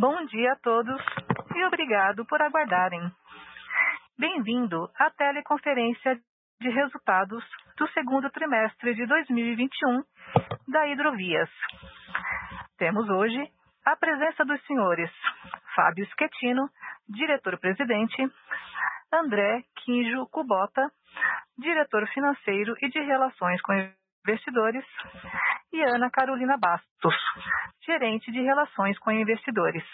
Bom dia a todos e obrigado por aguardarem. Bem-vindo à teleconferência de resultados do segundo trimestre de 2021 da Hidrovias. Temos hoje a presença dos senhores Fábio Schettino, diretor-presidente, André Quinjo Cubota, diretor financeiro e de relações com investidores, e Ana Carolina Bastos, gerente de relações com investidores.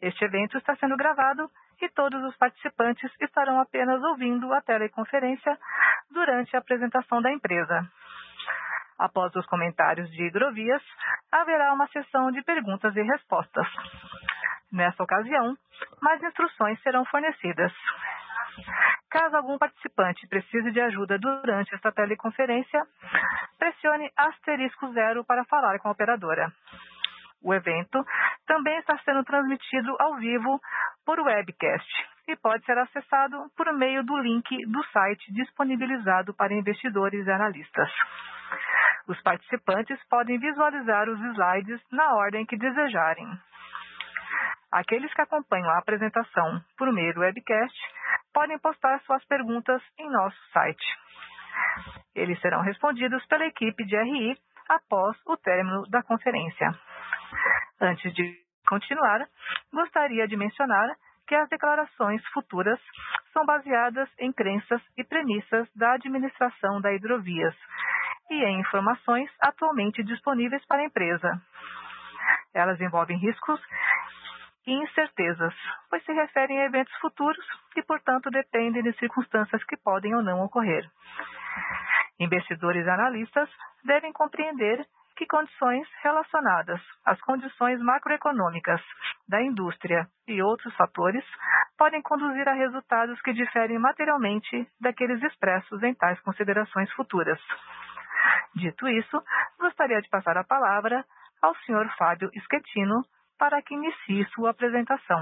Este evento está sendo gravado e todos os participantes estarão apenas ouvindo a teleconferência durante a apresentação da empresa. Após os comentários de hidrovias, haverá uma sessão de perguntas e respostas. Nessa ocasião, mais instruções serão fornecidas. Caso algum participante precise de ajuda durante esta teleconferência, pressione asterisco zero para falar com a operadora. O evento também está sendo transmitido ao vivo por webcast e pode ser acessado por meio do link do site disponibilizado para investidores e analistas. Os participantes podem visualizar os slides na ordem que desejarem. Aqueles que acompanham a apresentação por meio do webcast podem postar suas perguntas em nosso site. Eles serão respondidos pela equipe de RI após o término da conferência. Antes de continuar, gostaria de mencionar que as declarações futuras são baseadas em crenças e premissas da administração da hidrovias e em informações atualmente disponíveis para a empresa. Elas envolvem riscos e incertezas, pois se referem a eventos futuros e, portanto, dependem de circunstâncias que podem ou não ocorrer. Investidores e analistas devem compreender que condições relacionadas às condições macroeconômicas da indústria e outros fatores podem conduzir a resultados que diferem materialmente daqueles expressos em tais considerações futuras. Dito isso, gostaria de passar a palavra ao Sr. Fábio Schettino, para que inicie sua apresentação.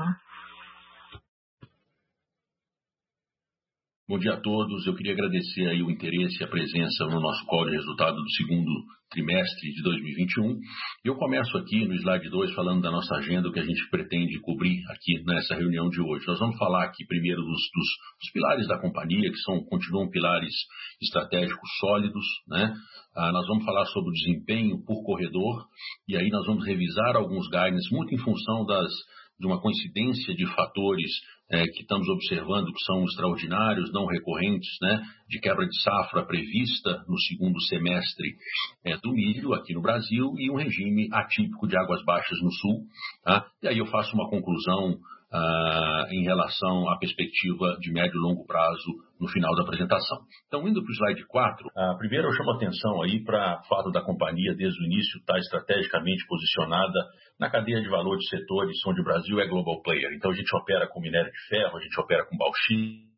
Bom dia a todos. Eu queria agradecer aí o interesse e a presença no nosso call de resultado do segundo trimestre de 2021. Eu começo aqui no slide 2 falando da nossa agenda, o que a gente pretende cobrir aqui nessa reunião de hoje. Nós vamos falar aqui primeiro dos, dos, dos pilares da companhia, que são continuam pilares estratégicos sólidos, né? Ah, nós vamos falar sobre o desempenho por corredor e aí nós vamos revisar alguns guidance muito em função das de uma coincidência de fatores é, que estamos observando que são extraordinários, não recorrentes, né, de quebra de safra prevista no segundo semestre é, do milho aqui no Brasil e um regime atípico de águas baixas no sul. Tá? E aí eu faço uma conclusão ah, em relação à perspectiva de médio e longo prazo no final da apresentação. Então, indo para o slide 4, ah, primeiro eu chamo a atenção aí para o fato da companhia, desde o início, estar tá estrategicamente posicionada na cadeia de valor de setores onde o Brasil é global player. Então, a gente opera com minério de ferro, a gente opera com bauxita,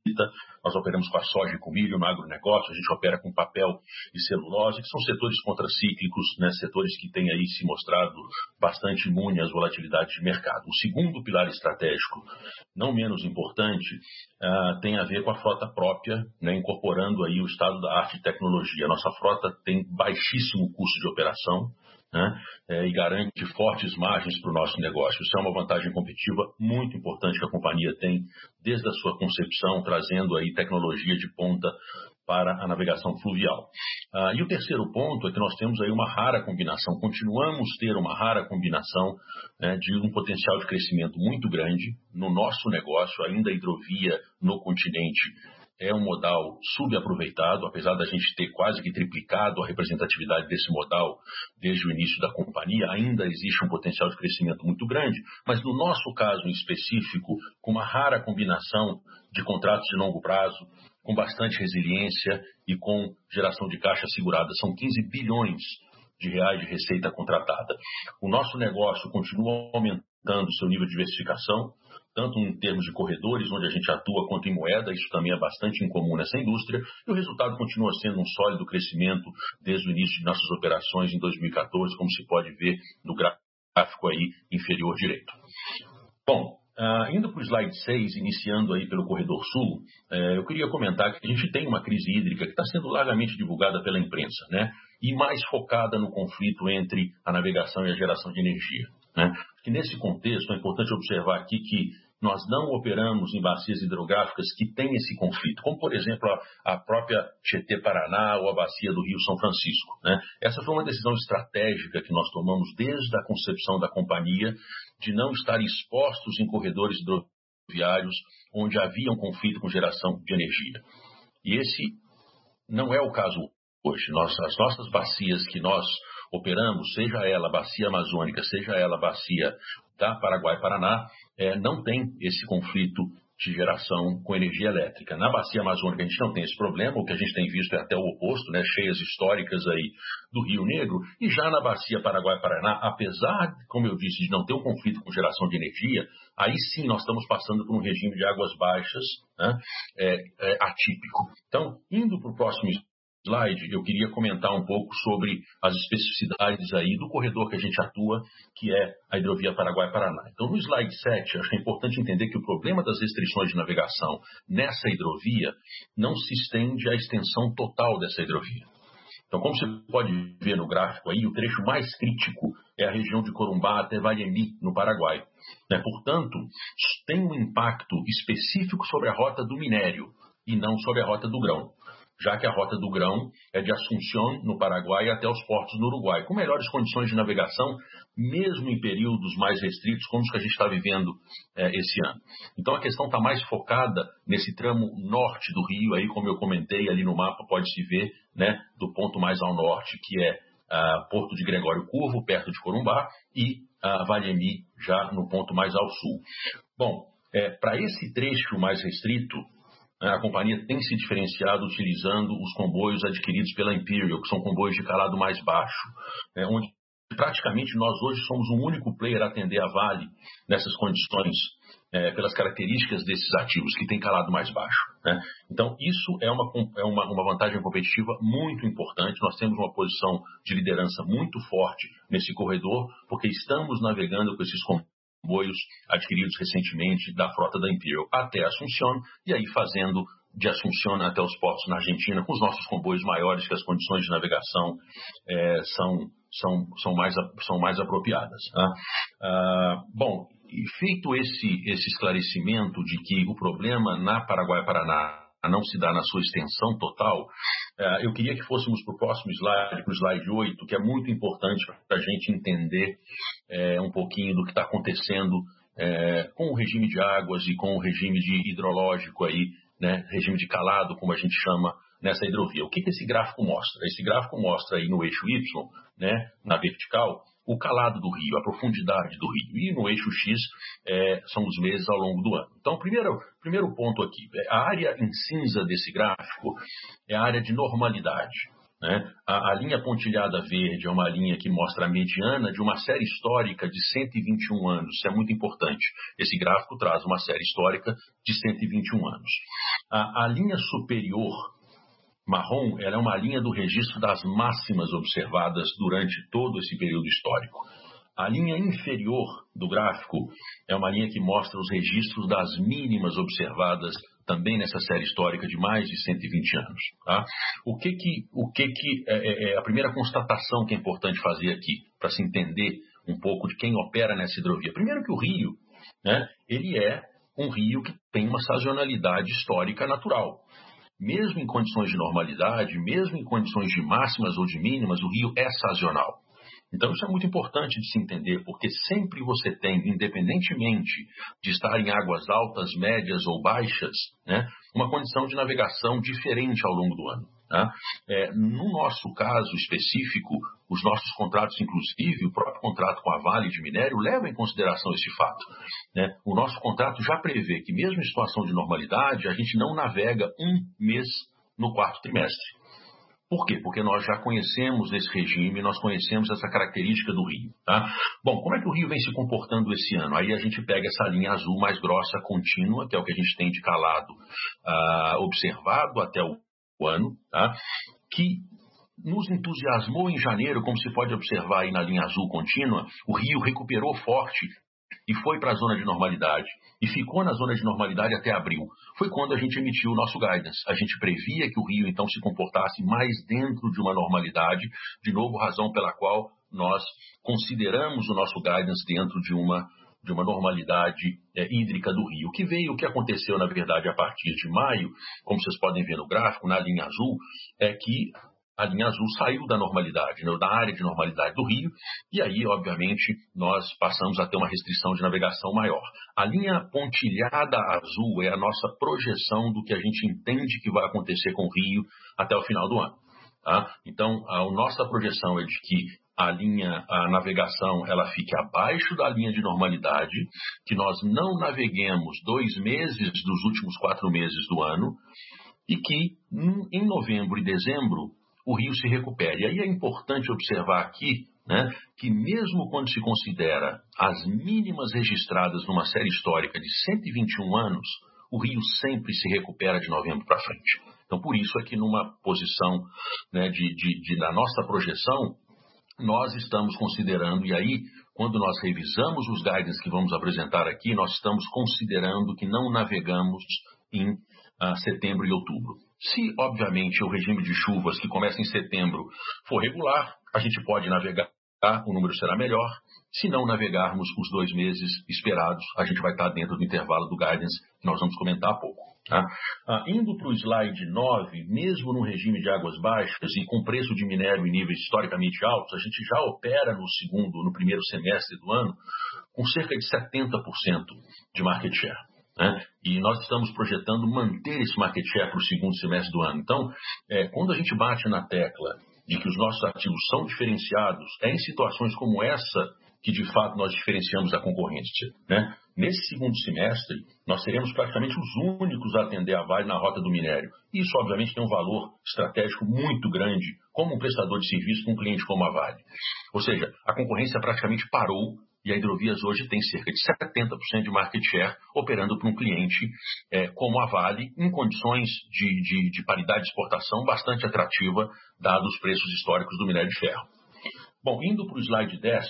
nós operamos com a soja e com milho no agronegócio, a gente opera com papel e celulose, que são setores contracíclicos, né, setores que têm aí se mostrado bastante imune às volatilidades de mercado. O segundo pilar estratégico, não menos importante, uh, tem a ver com a frota própria, né, incorporando aí o estado da arte e tecnologia. Nossa frota tem baixíssimo custo de operação, né, é, e garante fortes margens para o nosso negócio. Isso é uma vantagem competitiva muito importante que a companhia tem desde a sua concepção, trazendo aí tecnologia de ponta para a navegação fluvial. Ah, e o terceiro ponto é que nós temos aí uma rara combinação, continuamos a ter uma rara combinação né, de um potencial de crescimento muito grande no nosso negócio, ainda a hidrovia no continente é um modal subaproveitado, apesar da gente ter quase que triplicado a representatividade desse modal desde o início da companhia, ainda existe um potencial de crescimento muito grande, mas no nosso caso em específico, com uma rara combinação de contratos de longo prazo, com bastante resiliência e com geração de caixa segurada, são 15 bilhões de reais de receita contratada. O nosso negócio continua aumentando seu nível de diversificação, tanto em termos de corredores, onde a gente atua, quanto em moeda, isso também é bastante incomum nessa indústria, e o resultado continua sendo um sólido crescimento desde o início de nossas operações em 2014, como se pode ver no gráfico aí inferior direito. Bom, Uh, indo para o slide 6, iniciando aí pelo corredor sul, uh, eu queria comentar que a gente tem uma crise hídrica que está sendo largamente divulgada pela imprensa, né? E mais focada no conflito entre a navegação e a geração de energia. Né? Que nesse contexto é importante observar aqui que nós não operamos em bacias hidrográficas que têm esse conflito, como por exemplo a, a própria Tietê Paraná ou a bacia do Rio São Francisco. Né? Essa foi uma decisão estratégica que nós tomamos desde a concepção da companhia de não estar expostos em corredores hidroviários onde havia um conflito com geração de energia. E esse não é o caso hoje. Nós, as nossas bacias que nós operamos, seja ela bacia amazônica, seja ela a bacia da Paraguai-Paraná, é, não tem esse conflito de geração com energia elétrica. Na bacia amazônica a gente não tem esse problema, o que a gente tem visto é até o oposto, né, cheias históricas aí do Rio Negro, e já na bacia Paraguai-Paraná, apesar, como eu disse, de não ter um conflito com geração de energia, aí sim nós estamos passando por um regime de águas baixas né, é, é, atípico. Então, indo para o próximo slide, eu queria comentar um pouco sobre as especificidades aí do corredor que a gente atua, que é a hidrovia Paraguai-Paraná. Então, no slide 7, acho que é importante entender que o problema das restrições de navegação nessa hidrovia não se estende à extensão total dessa hidrovia. Então, como você pode ver no gráfico aí, o trecho mais crítico é a região de Corumbá até Valemi, no Paraguai. Né? Portanto, tem um impacto específico sobre a rota do minério e não sobre a rota do grão já que a rota do grão é de Assunção, no Paraguai, até os portos no Uruguai, com melhores condições de navegação, mesmo em períodos mais restritos, como os que a gente está vivendo é, esse ano. Então a questão está mais focada nesse tramo norte do rio, aí como eu comentei ali no mapa, pode-se ver, né, do ponto mais ao norte, que é uh, Porto de Gregório Curvo, perto de Corumbá, e uh, Valemi, já no ponto mais ao sul. Bom, é, para esse trecho mais restrito, a companhia tem se diferenciado utilizando os comboios adquiridos pela Imperial, que são comboios de calado mais baixo, né, onde praticamente nós hoje somos o único player a atender a Vale nessas condições, é, pelas características desses ativos, que tem calado mais baixo. Né? Então, isso é, uma, é uma, uma vantagem competitiva muito importante. Nós temos uma posição de liderança muito forte nesse corredor, porque estamos navegando com esses comboios comboios adquiridos recentemente da frota da Imperial até Assunção e aí fazendo de Assunção até os portos na Argentina com os nossos comboios maiores que as condições de navegação é, são, são, são, mais, são mais apropriadas. Tá? Ah, bom, feito esse, esse esclarecimento de que o problema na Paraguai-Paraná não se dá na sua extensão total, é, eu queria que fôssemos para o próximo slide, para o slide 8, que é muito importante para a gente entender é, um pouquinho do que está acontecendo é, com o regime de águas e com o regime de hidrológico aí, né, regime de calado, como a gente chama nessa hidrovia. O que, que esse gráfico mostra? Esse gráfico mostra aí no eixo Y, né, na vertical, o calado do rio, a profundidade do rio. E no eixo X é, são os meses ao longo do ano. Então, primeiro, primeiro ponto aqui, é, a área em cinza desse gráfico é a área de normalidade. Né? A, a, linha pontilhada verde é uma linha que mostra a mediana de uma série histórica de 121 anos. Isso é muito importante. Esse gráfico traz uma série histórica de 121 anos. A, a linha superior marrom é uma linha do registro das máximas observadas durante todo esse período histórico. A linha inferior do gráfico é uma linha que mostra os registros das mínimas observadas também nessa série histórica de mais de 120 anos. Tá? O que que, o que, que é, é, é a primeira constatação que é importante fazer aqui para se entender um pouco de quem opera nessa hidrovia? Primeiro que o rio, né, ele é um rio que tem uma sazonalidade histórica natural mesmo em condições de normalidade, mesmo em condições de máximas ou de mínimas, o rio é sazonal. Então isso é muito importante de se entender, porque sempre você tem, independentemente de estar em águas altas, médias ou baixas, né, uma condição de navegação diferente ao longo do ano. Tá? É, no nosso caso específico, os nossos contratos, inclusive o próprio contrato com a Vale de Minério, leva em consideração esse fato. Né? O nosso contrato já prevê que, mesmo em situação de normalidade, a gente não navega um mês no quarto trimestre. Por quê? Porque nós já conhecemos esse regime, nós conhecemos essa característica do rio. Tá? Bom, como é que o rio vem se comportando esse ano? Aí a gente pega essa linha azul mais grossa, contínua, que é o que a gente tem de calado uh, observado até o ano, tá? que nos entusiasmou em janeiro, como se pode observar aí na linha azul contínua, o rio recuperou forte e foi para a zona de normalidade e ficou na zona de normalidade até abril. Foi quando a gente emitiu o nosso guidance. A gente previa que o Rio então se comportasse mais dentro de uma normalidade, de novo razão pela qual nós consideramos o nosso guidance dentro de uma de uma normalidade é, hídrica do rio. O que veio, o que aconteceu, na verdade, a partir de maio, como vocês podem ver no gráfico, na linha azul, é que a linha azul saiu da normalidade, né, da área de normalidade do rio, e aí, obviamente, nós passamos a ter uma restrição de navegação maior. A linha pontilhada azul é a nossa projeção do que a gente entende que vai acontecer com o rio até o final do ano. Tá? Então, a nossa projeção é de que a linha, a navegação, ela fique abaixo da linha de normalidade, que nós não naveguemos dois meses dos últimos quatro meses do ano e que em novembro e dezembro o rio se recupere. E aí é importante observar aqui né, que mesmo quando se considera as mínimas registradas numa série histórica de 121 anos, o rio sempre se recupera de novembro para frente. Então, por isso é que numa posição né, de, de, de, da nossa projeção, nós estamos considerando, e aí, quando nós revisamos os guidance que vamos apresentar aqui, nós estamos considerando que não navegamos em uh, setembro e outubro. Se, obviamente, o regime de chuvas que começa em setembro for regular, a gente pode navegar, o número será melhor. Se não navegarmos os dois meses esperados, a gente vai estar dentro do intervalo do guidance que nós vamos comentar há pouco. Tá? Ah, indo para o slide 9, mesmo no regime de águas baixas e com preço de minério em níveis historicamente altos, a gente já opera no segundo, no primeiro semestre do ano, com cerca de 70% de market share. Né? E nós estamos projetando manter esse market share para o segundo semestre do ano. Então, é, quando a gente bate na tecla de que os nossos ativos são diferenciados, é em situações como essa que de fato nós diferenciamos da concorrência. Né? Nesse segundo semestre, nós seremos praticamente os únicos a atender a Vale na rota do minério. Isso, obviamente, tem um valor estratégico muito grande como um prestador de serviço com um cliente como a Vale. Ou seja, a concorrência praticamente parou e a Hidrovias hoje tem cerca de 70% de market share operando para um cliente é, como a Vale, em condições de, de, de paridade de exportação bastante atrativa, dados os preços históricos do minério de ferro. Bom, indo para o slide 10,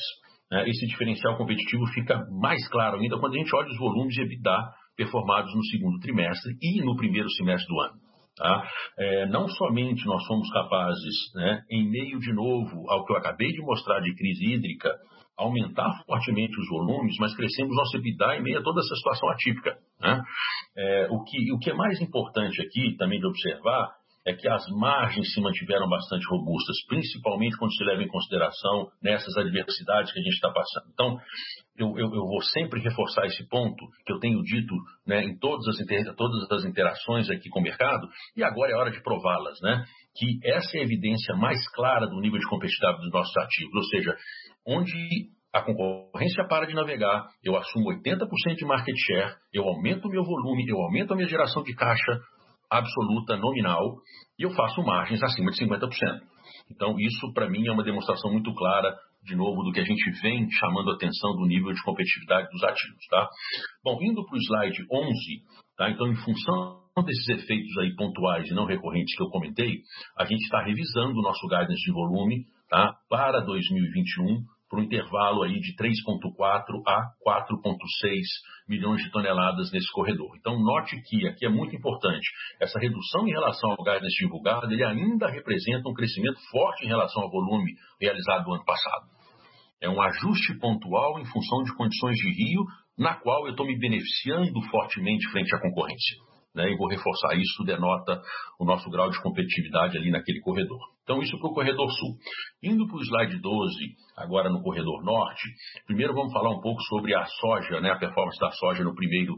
né, esse diferencial competitivo fica mais claro ainda quando a gente olha os volumes de EBITDA performados no segundo trimestre e no primeiro semestre do ano. Tá? É, não somente nós fomos capazes, né, em meio de novo ao que eu acabei de mostrar de crise hídrica, aumentar fortemente os volumes, mas crescemos nosso EBITDA em meio a toda essa situação atípica. Né? É, o, que, o que é mais importante aqui também de observar é que as margens se mantiveram bastante robustas, principalmente quando se leva em consideração nessas adversidades que a gente está passando. Então, eu, eu, eu, vou sempre reforçar esse ponto que eu tenho dito né, em todas as, inter, todas as interações aqui com o mercado, e agora é hora de prová-las, né? Que essa é a evidência mais clara do nível de competitividade dos nossos ativos, ou seja, onde a concorrência para de navegar, eu assumo 80% de market share, eu aumento o meu volume, eu aumento a minha geração de caixa, absoluta, nominal, e eu faço margens acima de 50%. Então, isso para mim é uma demonstração muito clara, de novo, do que a gente vem chamando a atenção do nível de competitividade dos ativos. Tá? Bom, indo para o slide 11, tá? então, em função desses efeitos aí pontuais e não recorrentes que eu comentei, a gente está revisando o nosso guidance de volume tá? para 2021 por um intervalo aí de 3,4 a 4,6 milhões de toneladas nesse corredor. Então, note que aqui é muito importante, essa redução em relação ao gás divulgado, ele ainda representa um crescimento forte em relação ao volume realizado no ano passado. É um ajuste pontual em função de condições de rio, na qual eu estou me beneficiando fortemente frente à concorrência né, e vou reforçar isso, denota o nosso grau de competitividade ali naquele corredor. Então, isso para o corredor sul. Indo para o slide 12, agora no corredor norte, primeiro vamos falar um pouco sobre a soja, né, a performance da soja no primeiro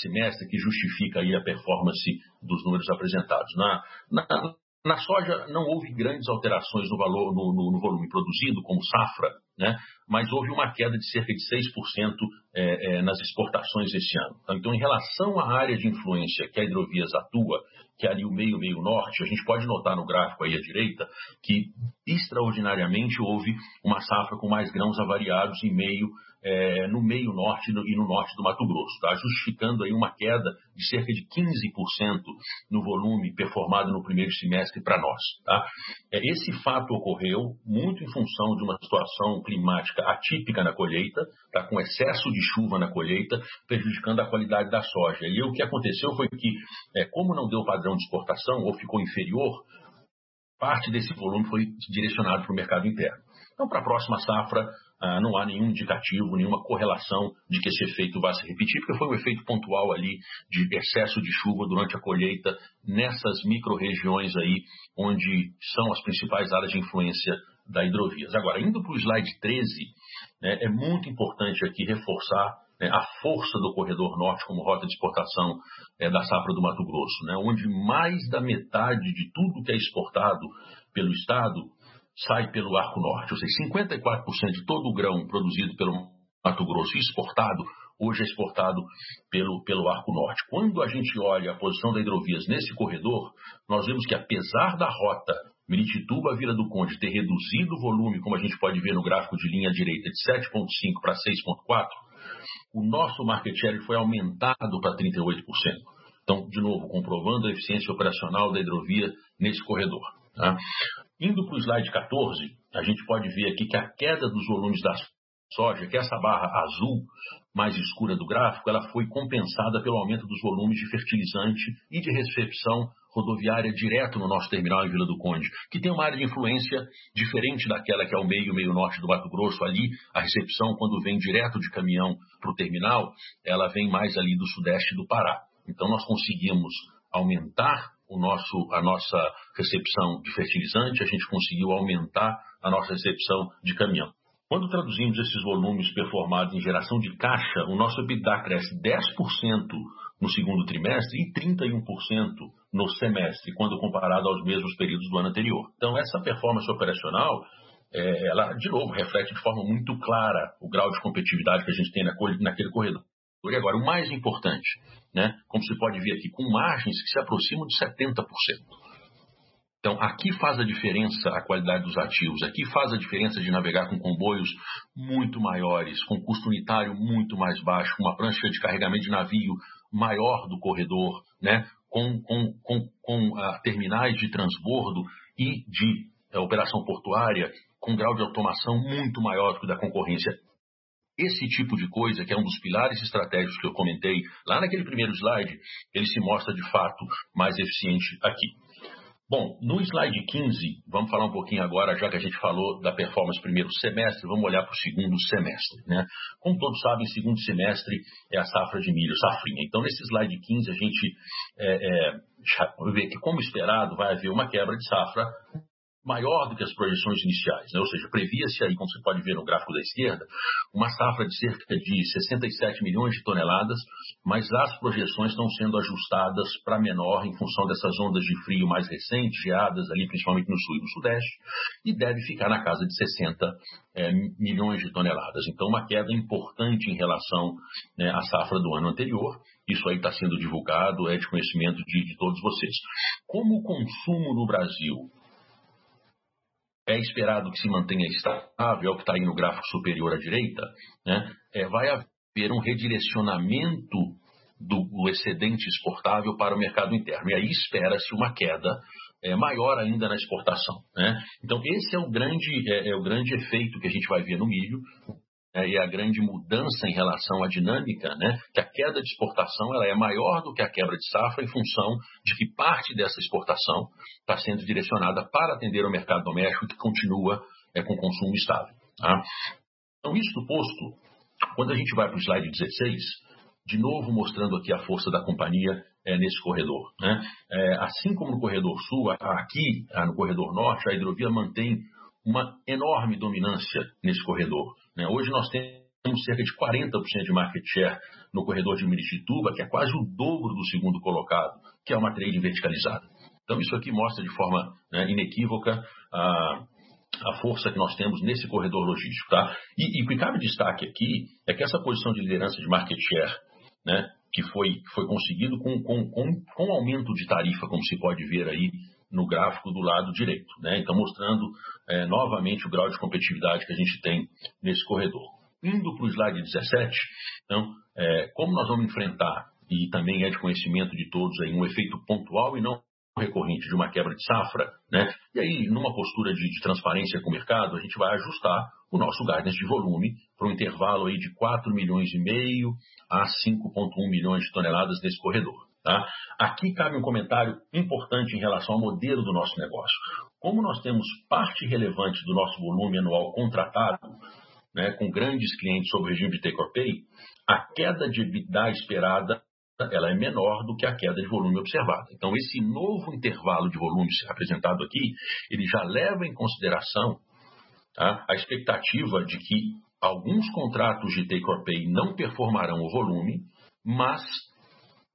semestre, que justifica aí a performance dos números apresentados. Na, na, na soja não houve grandes alterações no, valor, no, no, no volume produzido, como safra, né? mas houve uma queda de cerca de 6% é, é, nas exportações esse ano. Então, então, em relação à área de influência que a Hidrovias atua, que é ali o meio-meio norte, a gente pode notar no gráfico aí à direita que extraordinariamente houve uma safra com mais grãos avariados em meio é, no meio norte e no norte do Mato Grosso, tá? justificando aí uma queda de cerca de 15% no volume performado no primeiro semestre para nós. Tá? É, esse fato ocorreu muito em função de uma situação climática atípica na colheita, tá? com excesso de chuva na colheita, prejudicando a qualidade da soja. E o que aconteceu foi que, é, como não deu padrão de exportação ou ficou inferior, parte desse volume foi direcionado para o mercado interno. Então, para a próxima safra, ah, não há nenhum indicativo, nenhuma correlação de que esse efeito vá se repetir, porque foi um efeito pontual ali de excesso de chuva durante a colheita nessas micro-regiões aí onde são as principais áreas de influência da hidrovias. Agora, indo para o slide 13, né, é muito importante aqui reforçar né, a força do corredor norte como rota de exportação é, da safra do Mato Grosso, né, onde mais da metade de tudo que é exportado pelo Estado sai pelo Arco Norte, ou seja, 54% de todo o grão produzido pelo Mato Grosso e exportado hoje é exportado pelo, pelo Arco Norte. Quando a gente olha a posição da hidrovias nesse corredor, nós vemos que apesar da rota Miritituba Vila do Conde ter reduzido o volume, como a gente pode ver no gráfico de linha direita, de 7,5 para 6,4, o nosso market share foi aumentado para 38%. Então, de novo, comprovando a eficiência operacional da hidrovia nesse corredor. Tá? Indo para o slide 14, a gente pode ver aqui que a queda dos volumes da soja, que é essa barra azul mais escura do gráfico, ela foi compensada pelo aumento dos volumes de fertilizante e de recepção rodoviária direto no nosso terminal em Vila do Conde, que tem uma área de influência diferente daquela que é o meio meio norte do Mato Grosso. Ali, a recepção, quando vem direto de caminhão para o terminal, ela vem mais ali do sudeste do Pará. Então, nós conseguimos aumentar o nosso, a nossa recepção de fertilizante, a gente conseguiu aumentar a nossa recepção de caminhão. Quando traduzimos esses volumes performados em geração de caixa, o nosso EBITDA cresce 10% no segundo trimestre e 31% no semestre, quando comparado aos mesmos períodos do ano anterior. Então, essa performance operacional, é, ela, de novo, reflete de forma muito clara o grau de competitividade que a gente tem naquele corredor. E agora, o mais importante, né, como se pode ver aqui, com margens que se aproximam de 70%. Então, aqui faz a diferença a qualidade dos ativos, aqui faz a diferença de navegar com comboios muito maiores, com custo unitário muito mais baixo, com uma prancha de carregamento de navio maior do corredor, né? com, com, com, com uh, terminais de transbordo e de uh, operação portuária com grau de automação muito maior do que o da concorrência. Esse tipo de coisa, que é um dos pilares estratégicos que eu comentei lá naquele primeiro slide, ele se mostra de fato mais eficiente aqui. Bom, no slide 15, vamos falar um pouquinho agora, já que a gente falou da performance primeiro semestre, vamos olhar para o segundo semestre. Né? Como todos sabem, segundo semestre é a safra de milho, safrinha. Então, nesse slide 15, a gente é, é, vê que, como esperado, vai haver uma quebra de safra maior do que as projeções iniciais, né? ou seja, previa-se aí, como você pode ver no gráfico da esquerda, uma safra de cerca de 67 milhões de toneladas, mas as projeções estão sendo ajustadas para menor em função dessas ondas de frio mais recentes, geadas ali principalmente no sul e no sudeste, e deve ficar na casa de 60 é, milhões de toneladas. Então, uma queda importante em relação né, à safra do ano anterior. Isso aí está sendo divulgado, é de conhecimento de, de todos vocês. Como o consumo no Brasil é esperado que se mantenha estável, é o que está aí no gráfico superior à direita, né? é, vai haver um redirecionamento do, excedente exportável para o mercado interno. E aí espera-se uma queda é, maior ainda na exportação. Né? Então, esse é o, grande, é, é o grande efeito que a gente vai ver no milho é, e a grande mudança em relação à dinâmica, né, que a queda de exportação ela é maior do que a quebra de safra em função de que parte dessa exportação está sendo direcionada para atender o mercado doméstico que continua é, com consumo estável. Tá? Então, isso posto, quando a gente vai para o slide 16, de novo mostrando aqui a força da companhia é, nesse corredor. Né? É, assim como no corredor sul, aqui no corredor norte, a hidrovia mantém uma enorme dominância nesse corredor. Né? Hoje nós temos cerca de 40% de market share no corredor de Miritituba, que é quase o dobro do segundo colocado, que é uma trade verticalizada. Então isso aqui mostra de forma né, inequívoca a, a força que nós temos nesse corredor logístico. Tá? E, o que cabe destaque aqui é que essa posição de liderança de market share, né, que foi, foi conseguido com, com, com, com aumento de tarifa, como se pode ver aí no gráfico do lado direito. Né? Então, mostrando é, novamente o grau de competitividade que a gente tem nesse corredor. Indo para o slide 17, então, é, como nós vamos enfrentar, e também é de conhecimento de todos, aí, um efeito pontual e não recorrente de uma quebra de safra, né? e aí, numa postura de, de transparência com o mercado, a gente vai ajustar o nosso guidance de volume para um intervalo aí de 4 milhões e meio a 5,1 milhões de toneladas nesse corredor. Tá? Aqui cabe um comentário importante em relação ao modelo do nosso negócio. Como nós temos parte relevante do nosso volume anual contratado, né, com grandes clientes sob regime de take or pay, a queda de EBITDA esperada ela é menor do que a queda de volume observada. Então, esse novo intervalo de volume apresentado aqui, ele já leva em consideração tá, a expectativa de que alguns contratos de take or pay não performarão o volume, mas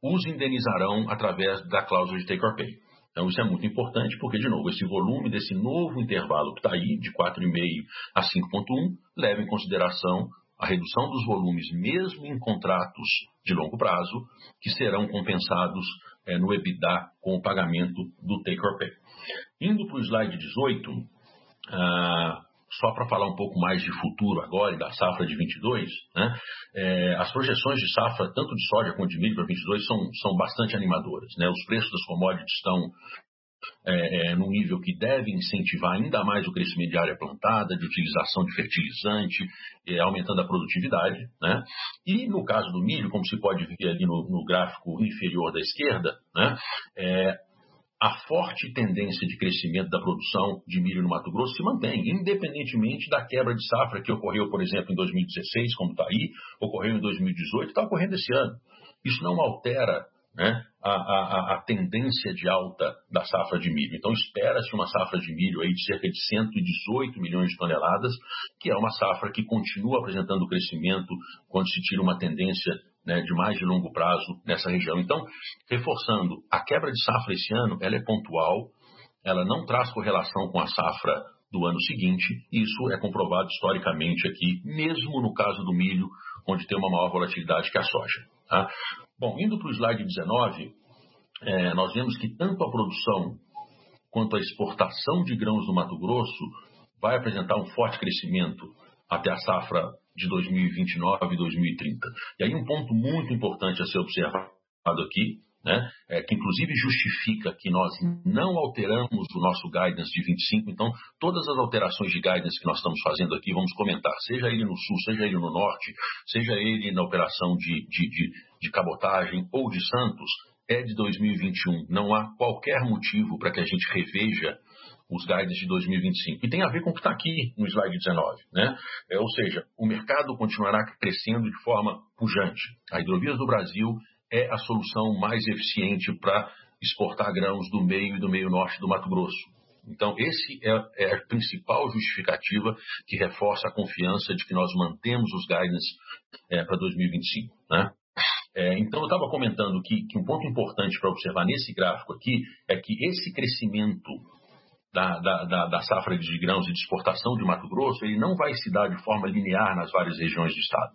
os indenizarão através da cláusula de take or pay. Então, isso é muito importante, porque, de novo, esse volume desse novo intervalo que está aí, de 4,5 a 5,1, leva em consideração a redução dos volumes, mesmo em contratos de longo prazo, que serão compensados é, no EBITDA com o pagamento do take or pay. Indo para o slide 18, ah, só para falar um pouco mais de futuro agora e da safra de 22, né, é, as projeções de safra, tanto de soja quanto de milho para 22, são, são bastante animadoras. Né? Os preços das commodities estão é, é, num nível que deve incentivar ainda mais o crescimento de área plantada, de utilização de fertilizante, é, aumentando a produtividade. Né? E no caso do milho, como se pode ver ali no, no gráfico inferior da esquerda, né, é, a forte tendência de crescimento da produção de milho no Mato Grosso se mantém, independentemente da quebra de safra que ocorreu, por exemplo, em 2016, como está aí, ocorreu em 2018, está ocorrendo esse ano. Isso não altera né, a, a, a, tendência de alta da safra de milho. Então, espera-se uma safra de milho aí de cerca de 118 milhões de toneladas, que é uma safra que continua apresentando crescimento quando se tira uma tendência né, de mais de longo prazo nessa região. Então, reforçando, a quebra de safra esse ano ela é pontual, ela não traz correlação com a safra do ano seguinte, isso é comprovado historicamente aqui, mesmo no caso do milho, onde tem uma maior volatilidade que a soja. Tá? Bom, indo para o slide 19, é, nós vemos que tanto a produção quanto a exportação de grãos do Mato Grosso vai apresentar um forte crescimento até a safra de 2029 e 2030. E aí um ponto muito importante a ser observado aqui, né, é, que inclusive justifica que nós não alteramos o nosso guidance de 25. Então, todas as alterações de guidance que nós estamos fazendo aqui, vamos comentar, seja ele no sul, seja ele no norte, seja ele na operação de, de, de, de cabotagem ou de Santos, é de 2021. Não há qualquer motivo para que a gente reveja os guides de 2025. E tem a ver com o que está aqui no slide 19. Né? É, ou seja, o mercado continuará crescendo de forma pujante. A Hidrovias do Brasil é a solução mais eficiente para exportar grãos do meio e do meio norte do Mato Grosso. Então, esse é, é, a principal justificativa que reforça a confiança de que nós mantemos os guidance é, para 2025. Né? É, então, eu estava comentando que, que um ponto importante para observar nesse gráfico aqui é que esse crescimento da, da, da, safra de grãos e de exportação de Mato Grosso, ele não vai se dar de forma linear nas várias regiões do estado.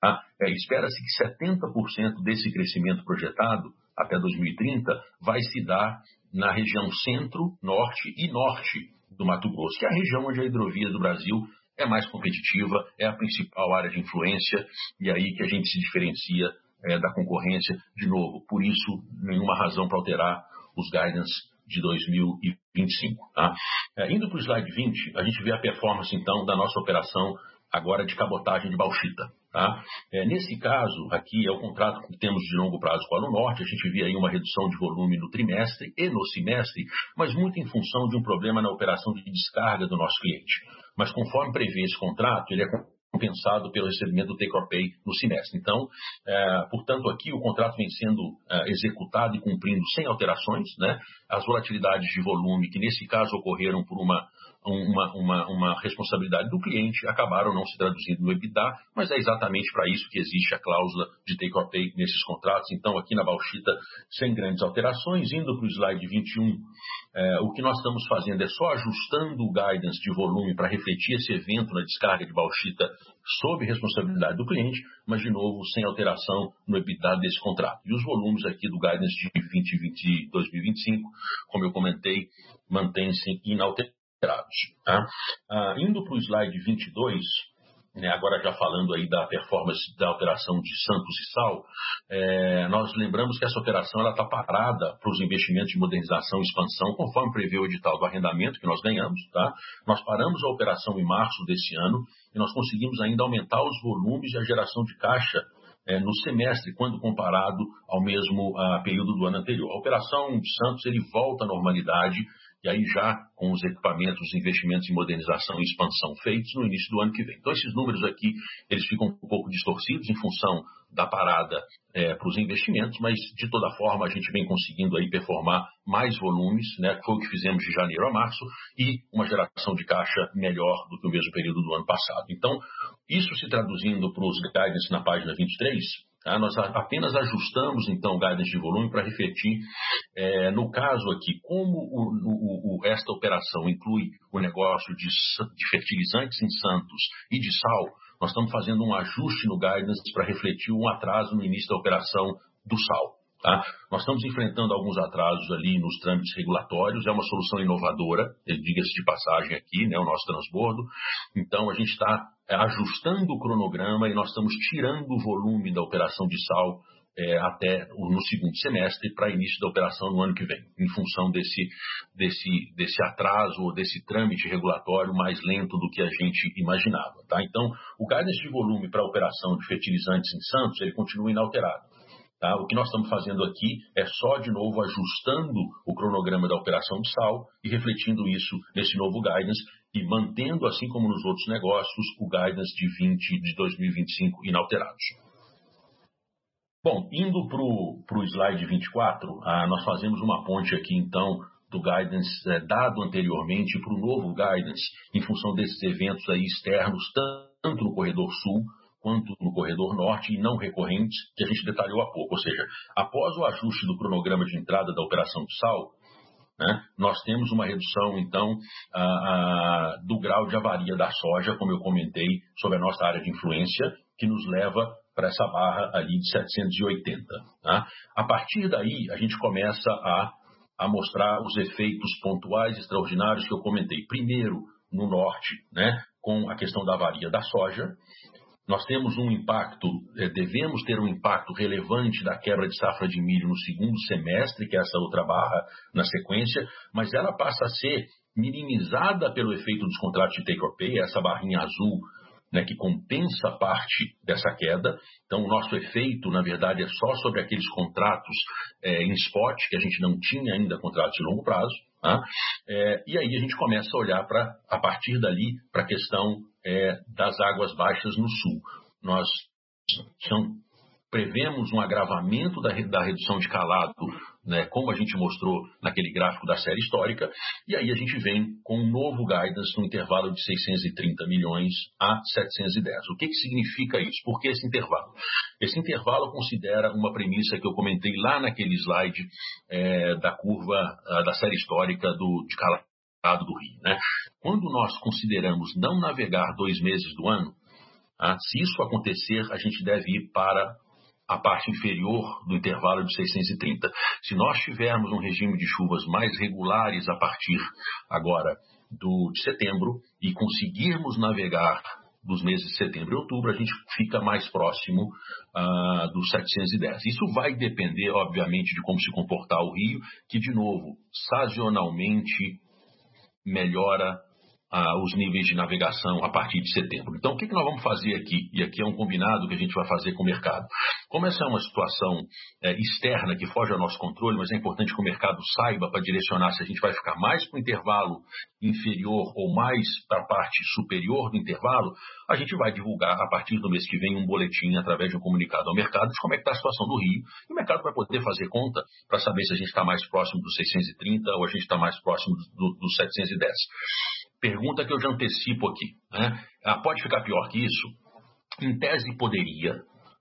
Tá? É, Espera-se que 70% desse crescimento projetado até 2030 vai se dar na região centro, norte e norte do Mato Grosso, que é a região onde a hidrovia do Brasil é mais competitiva, é a principal área de influência e aí que a gente se diferencia é, da concorrência. De novo, por isso, nenhuma razão para alterar os guidance de 2025. Tá? É, indo para o slide 20, a gente vê a performance, então, da nossa operação agora de cabotagem de bauxita. Tá? É, nesse caso, aqui é o contrato que temos de longo prazo com a Alunorte, a gente vê aí uma redução de volume no trimestre e no semestre, mas muito em função de um problema na operação de descarga do nosso cliente. Mas conforme prevê esse contrato, ele é compensado pelo recebimento do take or pay no semestre. Então, é, portanto, aqui o contrato vem sendo é, executado e cumprindo sem alterações. Né? As volatilidades de volume, que nesse caso ocorreram por uma uma, uma, uma, responsabilidade do cliente, acabaram não se traduzindo no EBITDA, mas é exatamente para isso que existe a cláusula de take or pay nesses contratos. Então, aqui na Bauxita, sem grandes alterações, indo para o slide 21, é, o que nós estamos fazendo é só ajustando o guidance de volume para refletir esse evento na descarga de Bauxita sob responsabilidade do cliente, mas, de novo, sem alteração no EBITDA desse contrato. E os volumes aqui do guidance de 2020 2025, como eu comentei, mantêm-se inalterados. Tá? Ah, indo para o slide 22, né, agora já falando aí da performance da operação de Santos e Sal, é, nós lembramos que essa operação está parada para os investimentos de modernização e expansão, conforme prevê o edital do arrendamento que nós ganhamos. Tá? Nós paramos a operação em março desse ano e nós conseguimos ainda aumentar os volumes e a geração de caixa é, no semestre, quando comparado ao mesmo uh, período do ano anterior. A operação Santos ele volta à normalidade e aí já com os equipamentos, os investimentos em modernização e expansão feitos no início do ano que vem. Então esses números aqui eles ficam um pouco distorcidos em função da parada é, para os investimentos, mas de toda forma a gente vem conseguindo aí performar mais volumes, né, foi o que fizemos de janeiro a março, e uma geração de caixa melhor do que o mesmo período do ano passado. Então, isso se traduzindo para os guidance na página 23, Tá? Nós apenas ajustamos, então, guidance de volume para refletir, é, no caso aqui, como o, o, o, esta operação inclui o negócio de, de fertilizantes em Santos e de sal, nós estamos fazendo um ajuste no guidance para refletir um atraso no início da operação do sal. Tá? Nós estamos enfrentando alguns atrasos ali nos trâmites regulatórios, é uma solução inovadora, diga-se de passagem aqui, né, o nosso transbordo. Então, a gente está ajustando o cronograma e nós estamos tirando o volume da operação de sal é, até no segundo semestre para início da operação no ano que vem, em função desse, desse, desse atraso ou desse trâmite regulatório mais lento do que a gente imaginava. Tá? Então, o guidance de volume para a operação de fertilizantes em Santos ele continua inalterado. Tá? O que nós estamos fazendo aqui é só, de novo, ajustando o cronograma da operação de sal e refletindo isso nesse novo guidance e mantendo, assim como nos outros negócios, o guidance de 20 de 2025 inalterados. Bom, indo para o slide 24, ah, nós fazemos uma ponte aqui, então, do guidance é, dado anteriormente para o novo guidance, em função desses eventos aí externos, tanto no corredor sul quanto no corredor norte e não recorrentes, que a gente detalhou há pouco. Ou seja, após o ajuste do cronograma de entrada da operação de sal, né, nós temos uma redução, então, a, a, do grau de avaria da soja, como eu comentei, sobre a nossa área de influência, que nos leva para essa barra ali de 780. Tá? A partir daí, a gente começa a, a mostrar os efeitos pontuais extraordinários que eu comentei. Primeiro, no norte, né, com a questão da avaria da soja, nós temos um impacto, é, devemos ter um impacto relevante da quebra de safra de milho no segundo semestre, que é essa outra barra na sequência, mas ela passa a ser minimizada pelo efeito dos contratos de take or pay, essa barrinha azul né, que compensa parte dessa queda. Então, o nosso efeito, na verdade, é só sobre aqueles contratos é, em spot, que a gente não tinha ainda contratos de longo prazo. Tá? É, e aí a gente começa a olhar para, a partir dali, para a questão é, das águas baixas no sul. Nós são, prevemos um agravamento da, da redução de calado, né, como a gente mostrou naquele gráfico da série histórica, e aí a gente vem com um novo guidance no intervalo de 630 milhões a 710. O que, que significa isso? Por que esse intervalo? Esse intervalo considera uma premissa que eu comentei lá naquele slide é, da curva da série histórica do, de calado do Rio. Né? Quando nós consideramos não navegar dois meses do ano, ah, se isso acontecer, a gente deve ir para a parte inferior do intervalo de 630. Se nós tivermos um regime de chuvas mais regulares a partir agora do, de setembro e conseguirmos navegar dos meses de setembro e outubro, a gente fica mais próximo uh, dos 710. Isso vai depender, obviamente, de como se comportar o rio, que, de novo, sazonalmente melhora ah, os níveis de navegação a partir de setembro. Então, o que, que nós vamos fazer aqui? E aqui é um combinado que a gente vai fazer com o mercado. Como essa é uma situação é, externa que foge ao nosso controle, mas é importante que o mercado saiba para direcionar se a gente vai ficar mais para o intervalo inferior ou mais para a parte superior do intervalo, a gente vai divulgar a partir do mês que vem um boletim através de um comunicado ao mercado de como é que está a situação do Rio. E o mercado vai poder fazer conta para saber se a gente está mais próximo dos 630 ou a gente está mais próximo dos do 710 pergunta que eu já antecipo aqui. Né? Ah, pode ficar pior que isso? Em tese poderia,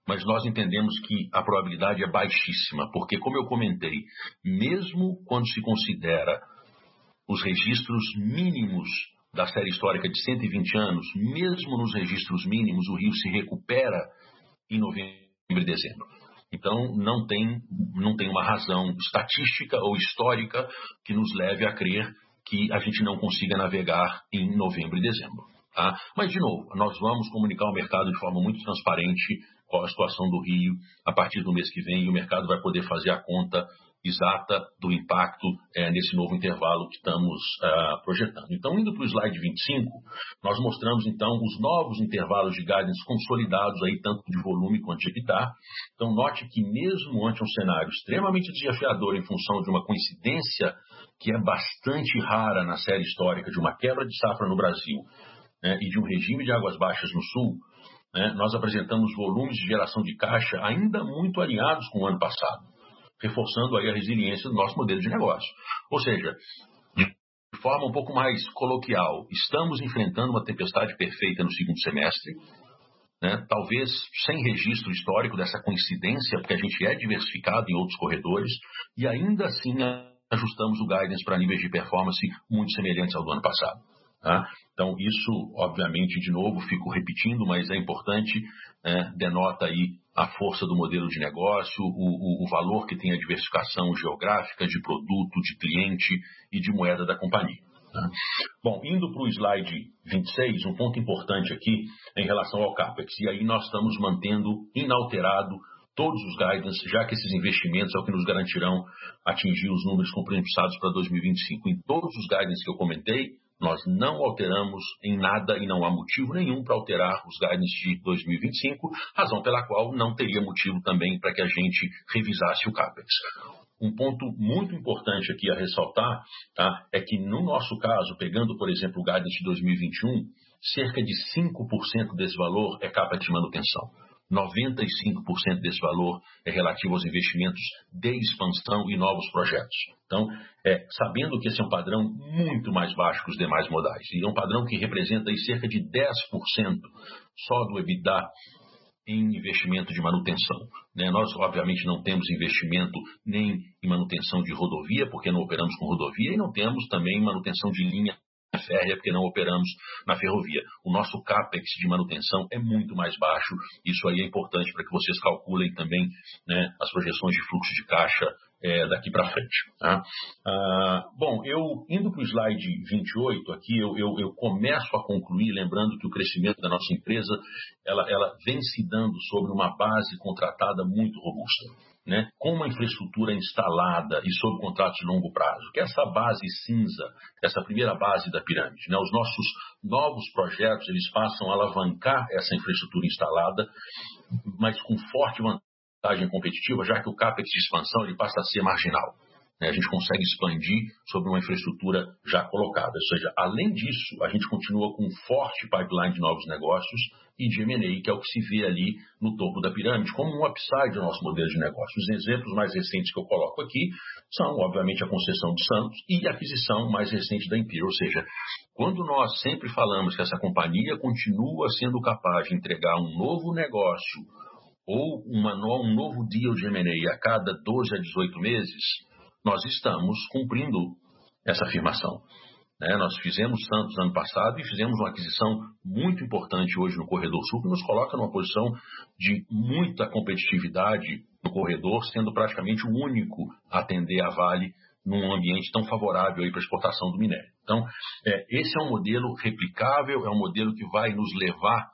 mas nós entendemos que a probabilidade é baixíssima, porque, como eu comentei, mesmo quando se considera os registros mínimos da série histórica de 120 anos, mesmo nos registros mínimos, o rio se recupera em novembro e dezembro. Então, não tem, não tem uma razão estatística ou histórica que nos leve a crer que a gente não consiga navegar em novembro e dezembro. Tá? Mas, de novo, nós vamos comunicar ao mercado de forma muito transparente qual a situação do Rio a partir do mês que vem e o mercado vai poder fazer a conta exata do impacto é, nesse novo intervalo que estamos uh, projetando. Então, indo para o slide 25, nós mostramos então os novos intervalos de guidance consolidados aí, tanto de volume quanto de EBITDA. Então, note que mesmo ante um cenário extremamente desafiador em função de uma coincidência que é bastante rara na série histórica de uma quebra de safra no Brasil né, e de um regime de águas baixas no Sul, né, nós apresentamos volumes de geração de caixa ainda muito alinhados com o ano passado, reforçando aí a resiliência do nosso modelo de negócio. Ou seja, de forma um pouco mais coloquial, estamos enfrentando uma tempestade perfeita no segundo semestre, né, talvez sem registro histórico dessa coincidência, porque a gente é diversificado em outros corredores, e ainda assim ajustamos o guidance para níveis de performance muito semelhantes ao do ano passado. Tá? Então, isso, obviamente, de novo, fico repetindo, mas é importante, é, denota aí a força do modelo de negócio, o, o, o, valor que tem a diversificação geográfica de produto, de cliente e de moeda da companhia. Tá? Bom, indo para o slide 26, um ponto importante aqui em relação ao CAPEX, e aí nós estamos mantendo inalterado todos os guidance, já que esses investimentos é o que nos garantirão atingir os números compromissados para 2025. Em todos os guidance que eu comentei, nós não alteramos em nada e não há motivo nenhum para alterar os guidance de 2025, razão pela qual não teria motivo também para que a gente revisasse o CAPEX. Um ponto muito importante aqui a ressaltar tá, é que, no nosso caso, pegando, por exemplo, o guidance de 2021, cerca de 5% desse valor é CAPEX de manutenção. 95% desse valor é relativo aos investimentos de expansão e novos projetos. Então, é, sabendo que esse é um padrão muito mais baixo que os demais modais, e é um padrão que representa aí cerca de 10% só do EBITDA em investimento de manutenção. Né? Nós, obviamente, não temos investimento nem em manutenção de rodovia, porque não operamos com rodovia, e não temos também manutenção de linha férrea, porque não operamos na ferrovia. O nosso CAPEX de manutenção é muito mais baixo. Isso aí é importante para que vocês calculem também né, as projeções de fluxo de caixa é, daqui para frente. Tá? Ah, bom, eu indo para o slide 28, aqui eu, eu, eu, começo a concluir, lembrando que o crescimento da nossa empresa ela, ela vem se dando sobre uma base contratada muito robusta né, com uma infraestrutura instalada e sob contratos de longo prazo, que é essa base cinza, essa primeira base da pirâmide. Né, os nossos novos projetos eles passam a alavancar essa infraestrutura instalada, mas com forte vantagem competitiva, já que o CAPEX de expansão ele passa a ser marginal. Né, a gente consegue expandir sobre uma infraestrutura já colocada. Ou seja, além disso, a gente continua com um forte pipeline de novos negócios e de M&A, que é o que se vê ali no topo da pirâmide, como um upside do nosso modelo de negócio. Os exemplos mais recentes que eu coloco aqui são, obviamente, a concessão de Santos e a aquisição mais recente da Imperial. Ou seja, quando nós sempre falamos que essa companhia continua sendo capaz de entregar um novo negócio ou uma, um novo deal de M&A a cada 12 a 18 meses, nós estamos cumprindo essa afirmação. Né? Nós fizemos Santos ano passado e fizemos uma aquisição muito importante hoje no Corredor Sul, que nos coloca numa posição de muita competitividade no corredor, sendo praticamente o único a atender a Vale num ambiente tão favorável para a exportação do minério. Então, é, esse é um modelo replicável, é um modelo que vai nos levar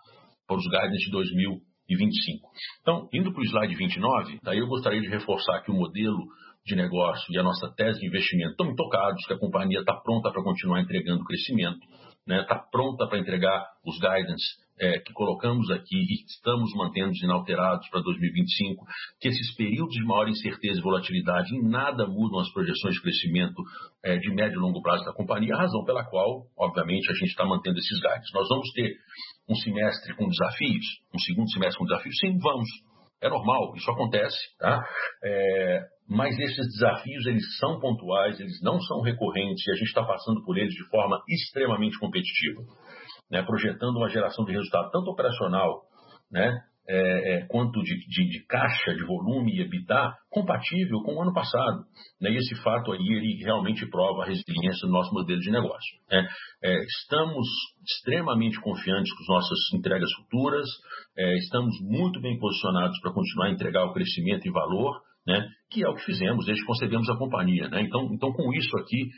para os guidance de 2025. Então, indo para o slide 29, daí eu gostaria de reforçar que o modelo de negócio e a nossa tese de investimento estão tocados, que a companhia está pronta para continuar entregando crescimento, está né, tá pronta para entregar os guidance é, que colocamos aqui e estamos mantendo inalterados para 2025, que esses períodos de maior incerteza e volatilidade em nada mudam as projeções de crescimento é, de médio e longo prazo da companhia, razão pela qual, obviamente, a gente está mantendo esses guides. Nós vamos ter um semestre com desafios, um segundo semestre com desafios? Sim, vamos. É normal, isso acontece, tá? É, mas esses desafios eles são pontuais, eles não são recorrentes e a gente está passando por eles de forma extremamente competitiva, né? projetando uma geração de resultado tanto operacional, né? É, é, quanto de, de, de, caixa, de volume e EBITDA compatível com o ano passado. Né? E esse fato aí ele realmente prova a resiliência do nosso modelo de negócio. Né? É, estamos extremamente confiantes com as nossas entregas futuras, é, estamos muito bem posicionados para continuar a entregar o crescimento e valor né? Que é o que fizemos desde que concebemos a companhia. Né? Então, então, com isso aqui,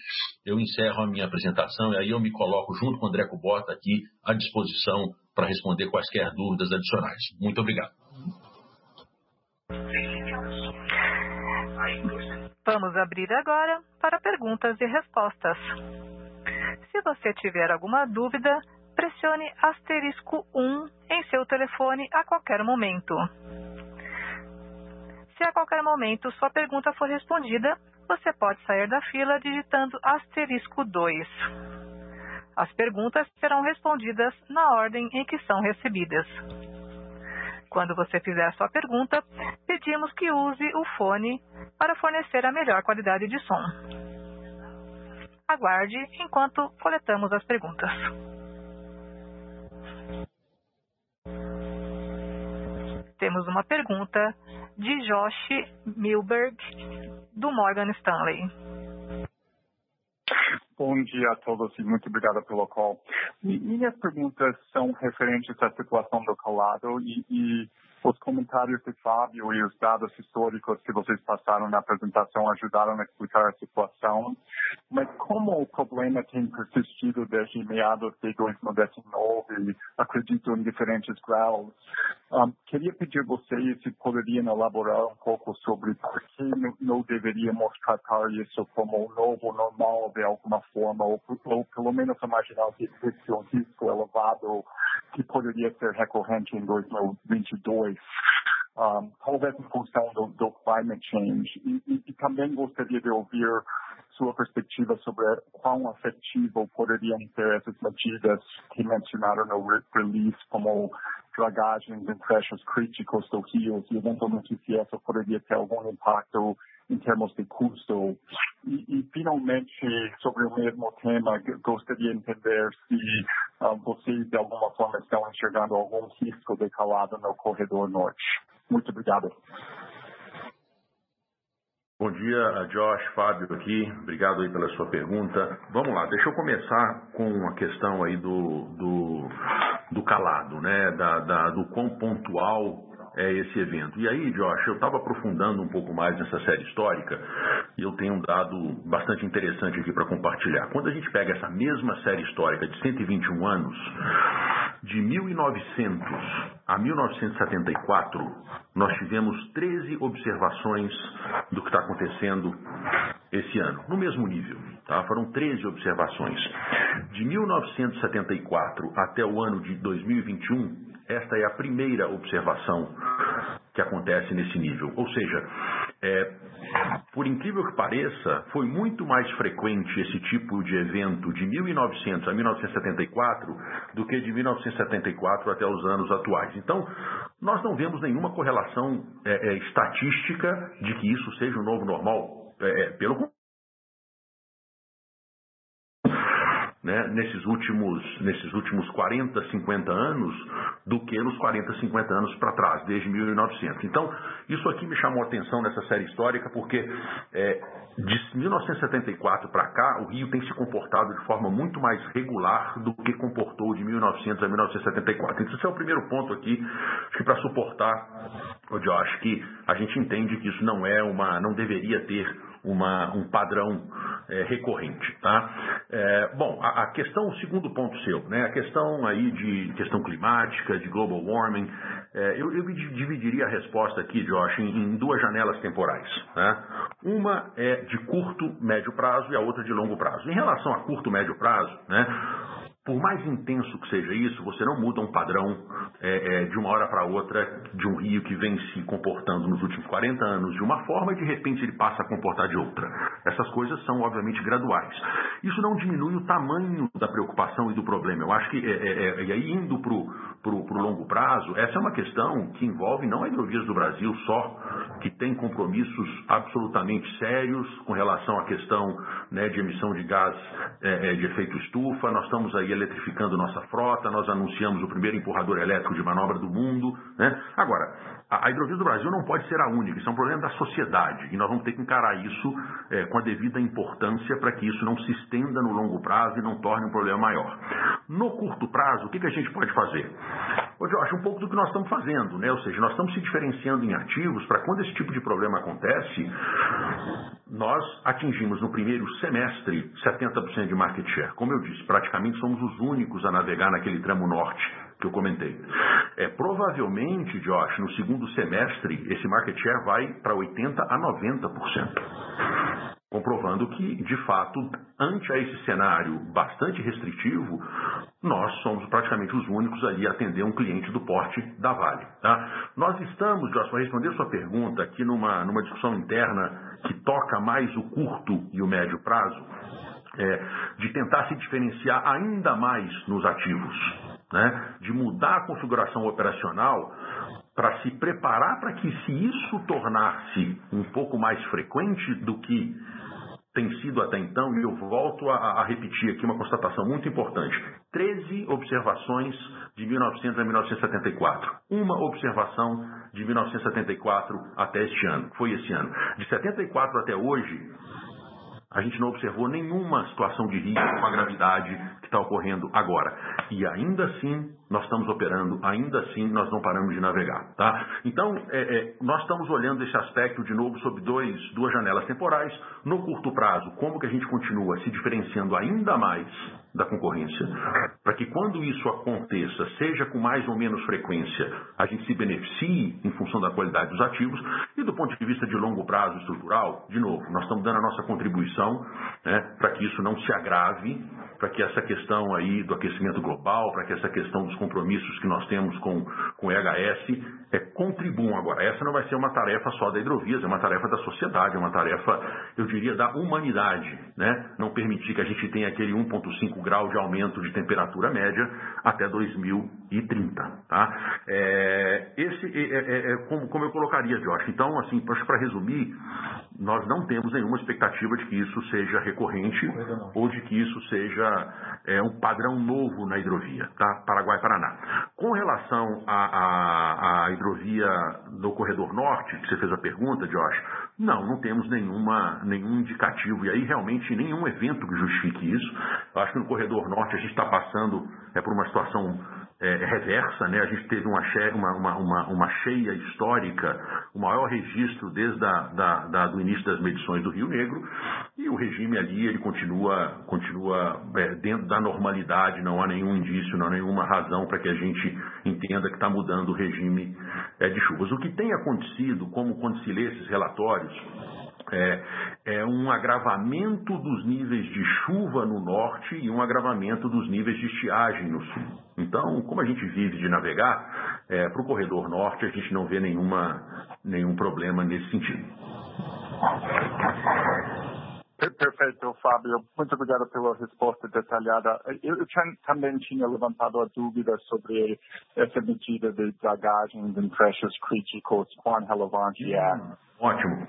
eu encerro a minha apresentação e aí eu me coloco junto com o André Cubota aqui à disposição para responder quaisquer dúvidas adicionais. Muito obrigado. Vamos abrir agora para perguntas e respostas. Se você tiver alguma dúvida, pressione asterisco 1 em seu telefone a qualquer momento. Se a qualquer momento sua pergunta for respondida, você pode sair da fila digitando asterisco 2. As perguntas serão respondidas na ordem em que são recebidas. Quando você fizer sua pergunta, pedimos que use o fone para fornecer a melhor qualidade de som. Aguarde enquanto coletamos as perguntas. Temos uma pergunta de Josh Milberg, do Morgan Stanley. Bom dia a todos e muito obrigada pelo call. Minhas perguntas são referentes à situação do calado e, e os comentários de Fábio e os dados históricos que vocês passaram na apresentação ajudaram a explicar a situação. Mas como o problema tem persistido desde meados de 2019, acredito em diferentes graus, um, queria pedir vocês se poderiam elaborar um pouco sobre por que não deveríamos tratar isso como um novo normal de alguma forma, ou, ou pelo menos imaginar que existe um risco elevado que poderia ser recorrente em 2022. Um, talvez em função do, do climate change. E, e, e, também gostaria de ouvir sua perspectiva sobre quão afetivo poderiam ser essas medidas que mencionaram no release, como dragagens em trechos críticos do rio, e eventualmente se isso poderia ter algum impacto em termos de custo. E, e, finalmente, sobre o mesmo tema, gostaria de entender se uh, vocês, de alguma forma, estão enxergando algum risco de calado no corredor norte. Muito obrigado. Bom dia, Josh, Fábio aqui. Obrigado aí pela sua pergunta. Vamos lá, deixa eu começar com a questão aí do, do, do calado, né? Da, da, do quão pontual é esse evento. E aí, Josh, eu estava aprofundando um pouco mais nessa série histórica e eu tenho um dado bastante interessante aqui para compartilhar. Quando a gente pega essa mesma série histórica de 121 anos, de 1900 a 1974, nós tivemos 13 observações do que está acontecendo esse ano, no mesmo nível. Tá? Foram 13 observações. De 1974 até o ano de 2021, esta é a primeira observação que acontece nesse nível. Ou seja, é, por incrível que pareça, foi muito mais frequente esse tipo de evento de 1900 a 1974 do que de 1974 até os anos atuais. Então, nós não vemos nenhuma correlação é, é, estatística de que isso seja o novo normal. É, é pelo né, nesses, últimos, nesses últimos 40, 50 anos do que nos 40, 50 anos para trás, desde 1900. Então, isso aqui me chamou a atenção nessa série histórica, porque é, de 1974 para cá, o Rio tem se comportado de forma muito mais regular do que comportou de 1900 a 1974. Então, esse é o primeiro ponto aqui, que para suportar, eu acho que a gente entende que isso não é uma, não deveria ter uma, um padrão é, recorrente. Tá? É, bom, a, a, questão, o segundo ponto seu, né, a questão aí de questão climática, de global warming, é, eu, eu, dividiria a resposta aqui, Josh, em, em duas janelas temporais. Né? Uma é de curto, médio prazo e a outra de longo prazo. Em relação a curto, médio prazo, né, por mais intenso que seja isso, você não muda um padrão é, é, de uma hora para outra de um rio que vem se comportando nos últimos 40 anos de uma forma e de repente ele passa a comportar de outra. Essas coisas são obviamente graduais. Isso não diminui o tamanho da preocupação e do problema. Eu acho que, é, é, é e aí indo para o longo prazo, essa é uma questão que envolve não a hidrovias do Brasil só, que tem compromissos absolutamente sérios com relação à questão né, de emissão de gás é, de efeito estufa. Nós estamos aí eletrificando nossa frota, nós anunciamos o primeiro empurrador elétrico de manobra do mundo. Né? Agora, a, hidrovia do Brasil não pode ser a única, isso é um problema da sociedade e nós vamos ter que encarar isso é, com a devida importância para que isso não se estenda no longo prazo e não torne um problema maior. No curto prazo, o que, que a gente pode fazer? Eu acho um pouco do que nós estamos fazendo, né? ou seja, nós estamos se diferenciando em ativos para quando esse tipo de problema acontece, nós atingimos no primeiro semestre 70% de market share. Como eu disse, praticamente somos os únicos a navegar naquele tramo norte que eu comentei. É, provavelmente, Josh, no segundo semestre, esse market share vai para 80% a 90% comprovando que, de fato, ante a esse cenário bastante restritivo, nós somos praticamente os únicos ali a atender um cliente do porte da Vale. Tá? Nós estamos, Josh, para responder sua pergunta, aqui numa, numa discussão interna que toca mais o curto e o médio prazo, é, de tentar se diferenciar ainda mais nos ativos, né? de mudar a configuração operacional para se preparar para que, se isso tornar-se um pouco mais frequente do que tem sido até então, e eu volto a, a, repetir aqui uma constatação muito importante: 13 observações de 1900 a 1974. Uma observação de 1974 até este ano, foi esse ano. De 74 até hoje, a gente não observou nenhuma situação de risco com a gravidade está ocorrendo agora. E ainda assim, nós estamos operando, ainda assim, nós não paramos de navegar. Tá? Então, é, é, nós estamos olhando esse aspecto de novo sob dois, duas janelas temporais. No curto prazo, como que a gente continua se diferenciando ainda mais da concorrência, para que quando isso aconteça, seja com mais ou menos frequência, a gente se beneficie em função da qualidade dos ativos. E do ponto de vista de longo prazo estrutural, de novo, nós estamos dando a nossa contribuição né, para que isso não se agrave para que essa questão aí do aquecimento global, para que essa questão dos compromissos que nós temos com, com o EHS é, contribuam agora. Essa não vai ser uma tarefa só da Hidrovias, é uma tarefa da sociedade, é uma tarefa, eu diria, da humanidade, né? Não permitir que a gente tenha aquele 1,5 grau de aumento de temperatura média até 2030, tá? É, esse é, é, é como, como, eu colocaria, Josh. Então, assim, para resumir, nós não temos nenhuma expectativa de que isso seja recorrente ou de que isso seja é, um padrão novo na hidrovia, tá? Paraguai-Paraná. Com relação à, à, à hidrovia no corredor norte, que você fez a pergunta, Josh, não, não temos nenhuma, nenhum indicativo, e aí realmente nenhum evento que justifique isso. Eu acho que no corredor norte a gente está passando é, por uma situação é, reversa, né? A gente teve uma, uma, uma, uma, cheia histórica, o maior registro desde a, da, da, do início das medições do Rio Negro, e o regime ali ele continua, continua é, dentro da normalidade, não há nenhum indício, não há nenhuma razão para que a gente entenda que está mudando o regime é, de chuvas. O que tem acontecido, como quando se lê esses relatórios, é, é, um agravamento dos níveis de chuva no norte e um agravamento dos níveis de estiagem no sul. Então, como a gente vive de navegar, é, para o corredor norte a gente não vê nenhuma, nenhum problema nesse sentido. Perfeito, Fábio. Muito obrigado pela resposta detalhada. Eu, eu também tinha levantado a dúvida sobre essa medida de dragagens em trechos críticos, quão relevante é. Hum, ótimo.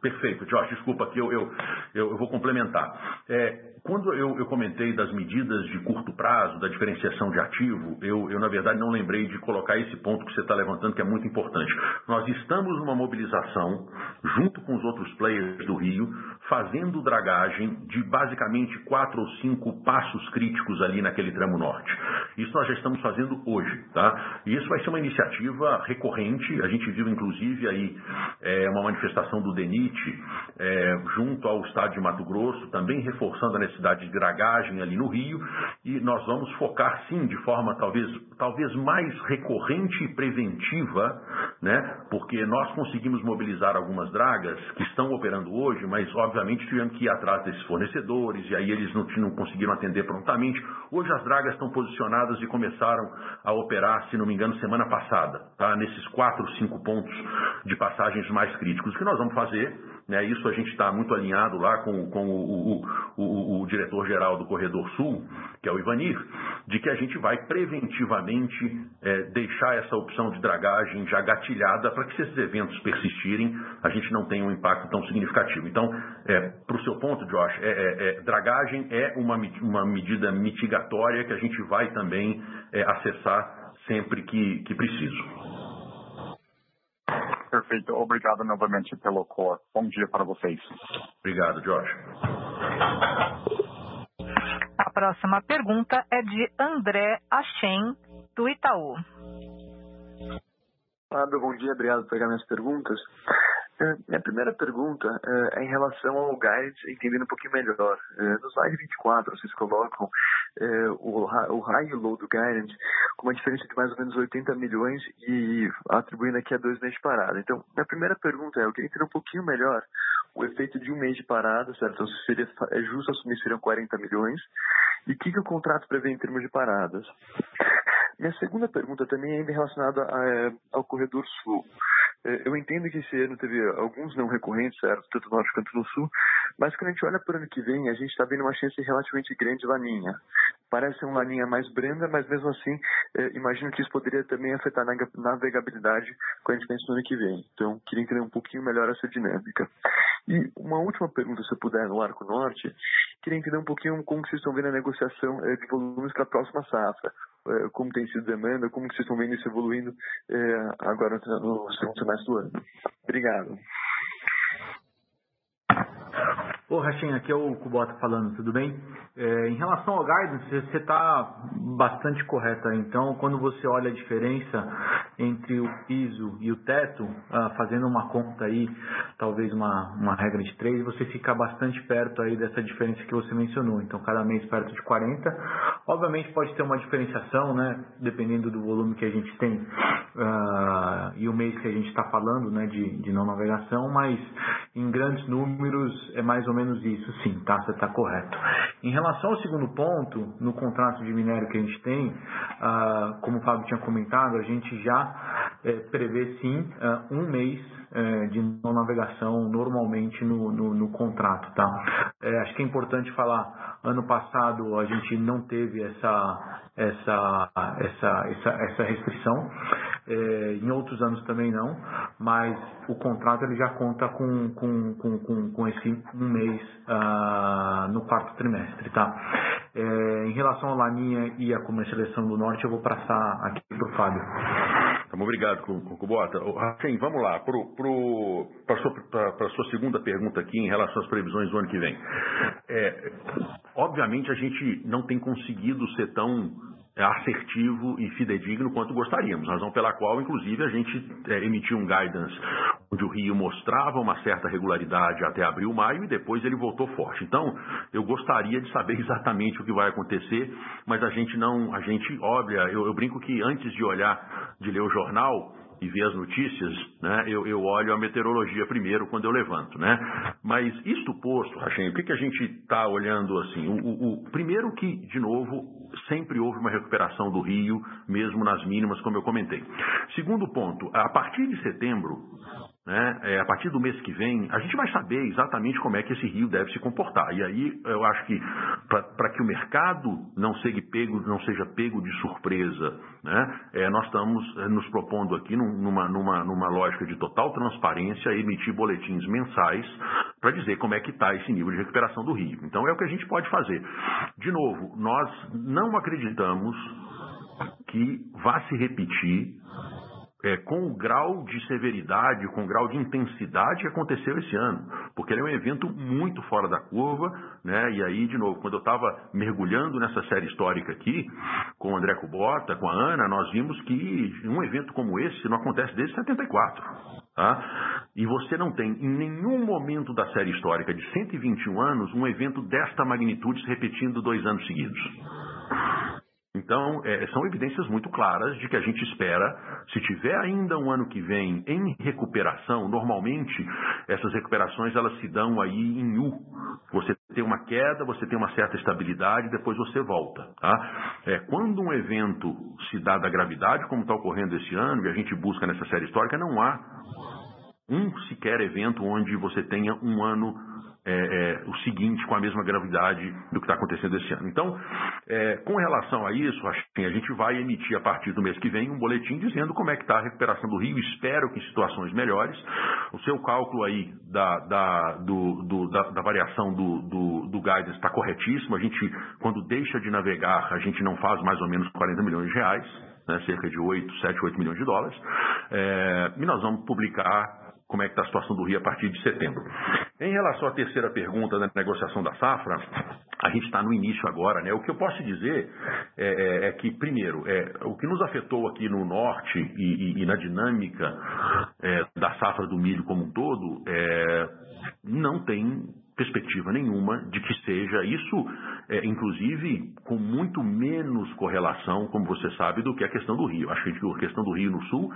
Perfeito, Josh, desculpa que eu, eu, eu, vou complementar. É, quando eu, eu, comentei das medidas de curto prazo, da diferenciação de ativo, eu, eu na verdade não lembrei de colocar esse ponto que você está levantando, que é muito importante. Nós estamos numa mobilização, junto com os outros players do Rio, fazendo dragagem de basicamente quatro ou cinco passos críticos ali naquele tramo norte. Isso nós já estamos fazendo hoje, tá? E isso vai ser uma iniciativa recorrente. A gente viu inclusive aí é, uma manifestação do É, junto ao Estado de Mato Grosso, também reforçando a necessidade de dragagem ali no Rio. E nós vamos focar sim de forma talvez, talvez mais recorrente e preventiva, né? Porque nós conseguimos mobilizar algumas dragas que estão operando hoje, mas obviamente tivemos que ir atrás desses fornecedores e aí eles não, não conseguiram atender prontamente. Hoje as dragas estão posicionadas e começaram a operar, se não me engano, semana passada, tá? Nesses quatro, cinco pontos de passagens mais críticos. O que nós vamos fazer né, isso a gente está muito alinhado lá com, com o, o, o, o diretor-geral do Corredor Sul, que é o Ivanir, de que a gente vai preventivamente é, deixar essa opção de dragagem já gatilhada para que se esses eventos persistirem, a gente não tenha um impacto tão significativo. Então, é, para o seu ponto, Josh, é, é, é, dragagem é uma, uma medida mitigatória que a gente vai também é, acessar sempre que, que preciso. Perfeito. Obrigado novamente pelo cor. Bom dia para vocês. Obrigado, Josh. A próxima pergunta é de André Achen, do Itaú. Fábio, bom dia. Obrigado por pegar minhas perguntas. É, minha primeira pergunta é, é em relação ao guidance, entendendo um pouquinho melhor. É, no slide 24, vocês colocam o, o high e low do guidance com uma diferença de mais ou menos 80 milhões e atribuindo aqui a dois meses de parada. Então, minha primeira pergunta é, eu queria entender um pouquinho melhor o efeito de um mês de parada, certo? Então, seria, é justo assumir seriam 40 milhões. E o que, que o contrato prevê em termos de paradas? Minha segunda pergunta também é relacionada a, ao corredor sul. É, eu entendo que esse ano teve alguns não recorrentes, certo? Tanto no norte quanto no sul, mas quando a gente olha para o ano que vem, a gente está vendo uma chance relativamente grande de laninha. Parece uma laninha mais branda, mas mesmo assim, eh, imagino que isso poderia também afetar a navegabilidade quando a gente pensa no ano que vem. Então, queria entender um pouquinho melhor essa dinâmica. E uma última pergunta, se eu puder, no Arco Norte, queria entender um pouquinho como vocês estão vendo a negociação eh, de volumes para a próxima safra. Eh, como tem sido demanda, como vocês estão vendo isso evoluindo eh, agora no segundo semestre do ano. Obrigado. Ô, Rachinha, aqui é o Kubota falando, tudo bem? É, em relação ao guidance, você está bastante correta. Então, quando você olha a diferença entre o piso e o teto, ah, fazendo uma conta aí, talvez uma, uma regra de três, você fica bastante perto aí dessa diferença que você mencionou. Então, cada mês perto de 40. Obviamente pode ter uma diferenciação, né? Dependendo do volume que a gente tem uh, e o mês que a gente está falando, né? De, de não navegação, mas em grandes números é mais ou menos menos isso, sim, tá? Você está correto. Em relação ao segundo ponto, no contrato de minério que a gente tem, uh, como o Fábio tinha comentado, a gente já é, prevê sim uh, um mês é, de não navegação normalmente no, no, no contrato, tá? É, acho que é importante falar, ano passado a gente não teve essa, essa, essa, essa, essa restrição, é, em outros anos também não, mas o contrato ele já conta com, com, com, com, com esse um mês ah, no quarto trimestre, tá? É, em relação à Laninha e a comercialização do Norte, eu vou passar aqui para o Fábio. Tá, obrigado, Cubota. Racim, vamos lá, para a sua, sua, segunda pergunta aqui em relação às previsões do ano que vem. É, obviamente a gente não tem conseguido ser tão assertivo e fidedigno quanto gostaríamos, razão pela qual, inclusive, a gente é, emitiu um guidance onde o Rio mostrava uma certa regularidade até abril, maio e depois ele voltou forte. Então, eu gostaria de saber exatamente o que vai acontecer, mas a gente não, a gente, óbvio, eu, eu brinco que antes de olhar, de ler o jornal, e ver as notícias, né, eu, eu, olho a meteorologia primeiro quando eu levanto, né? Mas isto posto, Rachem, o que, que a gente está olhando assim? O, o, o, primeiro que, de novo, sempre houve uma recuperação do Rio, mesmo nas mínimas, como eu comentei. Segundo ponto, a partir de setembro, né, é, a partir do mês que vem, a gente vai saber exatamente como é que esse rio deve se comportar. E aí eu acho que para que o mercado não seja pego, não seja pego de surpresa, né, é, nós estamos é, nos propondo aqui numa, numa, numa lógica de total transparência emitir boletins mensais para dizer como é que está esse nível de recuperação do rio. Então é o que a gente pode fazer. De novo, nós não acreditamos que vá se repetir é, com o grau de severidade, com o grau de intensidade que aconteceu esse ano, porque ele é um evento muito fora da curva, né? E aí, de novo, quando eu estava mergulhando nessa série histórica aqui, com o André Kubota, com a Ana, nós vimos que um evento como esse não acontece desde 74. Tá? E você não tem em nenhum momento da série histórica de 121 anos um evento desta magnitude se repetindo dois anos seguidos. Então, é, são evidências muito claras de que a gente espera, se tiver ainda um ano que vem em recuperação, normalmente essas recuperações elas se dão aí em U. Você tem uma queda, você tem uma certa estabilidade, depois você volta. Tá? É, quando um evento se dá da gravidade, como está ocorrendo esse ano, e a gente busca nessa série histórica, não há um sequer evento onde você tenha um ano é, é, o seguinte com a mesma gravidade do que está acontecendo esse ano. Então, é, com relação a isso, a gente vai emitir a partir do mês que vem um boletim dizendo como é que está a recuperação do Rio, espero que em situações melhores. O seu cálculo aí da, da, do, do, da, da variação do, do, do guidance está corretíssimo. A gente, quando deixa de navegar, a gente não faz mais ou menos 40 milhões de reais, né, cerca de 8, 7, 8 milhões de dólares. É, e nós vamos publicar como é que está a situação do Rio a partir de setembro. Em relação à terceira pergunta da negociação da safra, a gente está no início agora, né? O que eu posso dizer é, é, é que, primeiro, é, o que nos afetou aqui no norte e, e, e na dinâmica é, da safra do milho como um todo, é, não tem perspectiva nenhuma de que seja isso, é, inclusive com muito menos correlação, como você sabe, do que a questão do Rio. Acho que a questão do Rio no Sul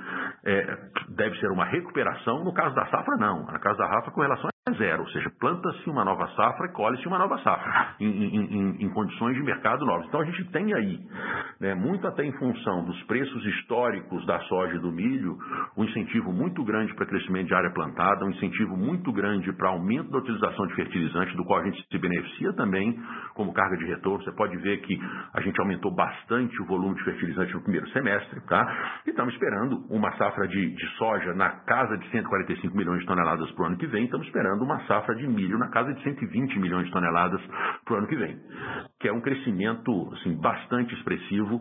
é, deve ser uma recuperação. No caso da safra, não. No caso da safra, a correlação é zero, ou seja, planta-se uma nova safra e colhe-se uma nova safra, em, em, em, condições de mercado novas. Então a gente tem aí, né, muito até em função dos preços históricos da soja e do milho, um incentivo muito grande para crescimento de área plantada, um incentivo muito grande para aumento da utilização de fertilizantes, do qual a gente se beneficia também como carga de retorno. Você pode ver que a gente aumentou bastante o volume de fertilizante no primeiro semestre, tá? E estamos esperando uma safra de, de soja na casa de 145 milhões de toneladas para o ano que vem, estamos esperando esperando uma safra de milho na casa de 120 milhões de toneladas para o ano que vem, que é um crescimento assim, bastante expressivo,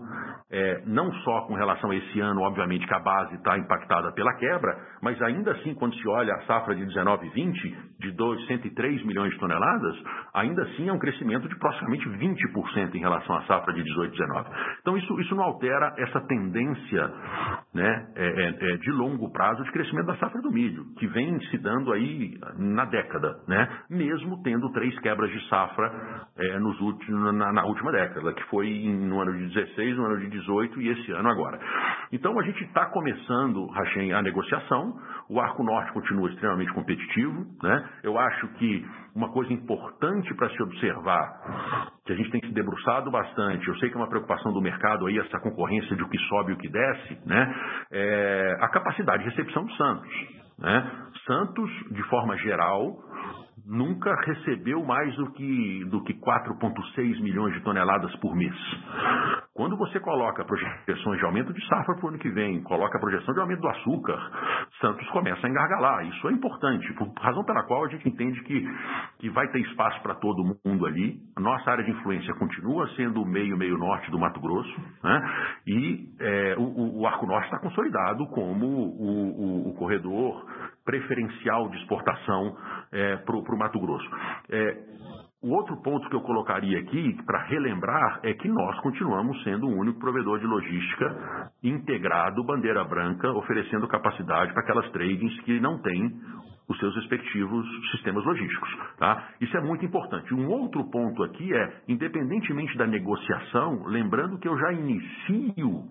é, não só com relação a esse ano, obviamente que a base está impactada pela quebra, mas ainda assim, quando se olha a safra de 19 e 20, de 2, 103 milhões de toneladas, ainda assim é um crescimento de praticamente 20% em relação à safra de 18 e 19. Então isso, isso não altera essa tendência né, é, é, é, de longo prazo de crescimento da safra do milho, que vem se dando aí na na década, né? mesmo tendo três quebras de safra é, nos últimos, na, na, última década, que foi no ano de 16, no ano de 18 e esse ano agora. Então a gente está começando, Rachem, a negociação, o Arco Norte continua extremamente competitivo, né? eu acho que uma coisa importante para se observar, que a gente tem se debruçado bastante, eu sei que é uma preocupação do mercado aí, essa concorrência de o que sobe e o que desce, né? É a capacidade de recepção do Santos. Né? Santos, de forma geral, nunca recebeu mais do que, do que 4,6 milhões de toneladas por mês. Quando você coloca projeções de aumento de safra para o ano que vem, coloca a projeção de aumento do açúcar, Santos começa a engargalar. Isso é importante, por razão pela qual a gente entende que, que vai ter espaço para todo mundo ali. A nossa área de influência continua sendo o meio, meio norte do Mato Grosso, né? e é, o, o, Arco Norte está consolidado como o, o, o corredor preferencial de exportação é, para o Mato Grosso. É, o outro ponto que eu colocaria aqui, para relembrar, é que nós continuamos sendo o único provedor de logística integrado, bandeira branca, oferecendo capacidade para aquelas tradings que não têm os seus respectivos sistemas logísticos. Tá? Isso é muito importante. Um outro ponto aqui é, independentemente da negociação, lembrando que eu já inicio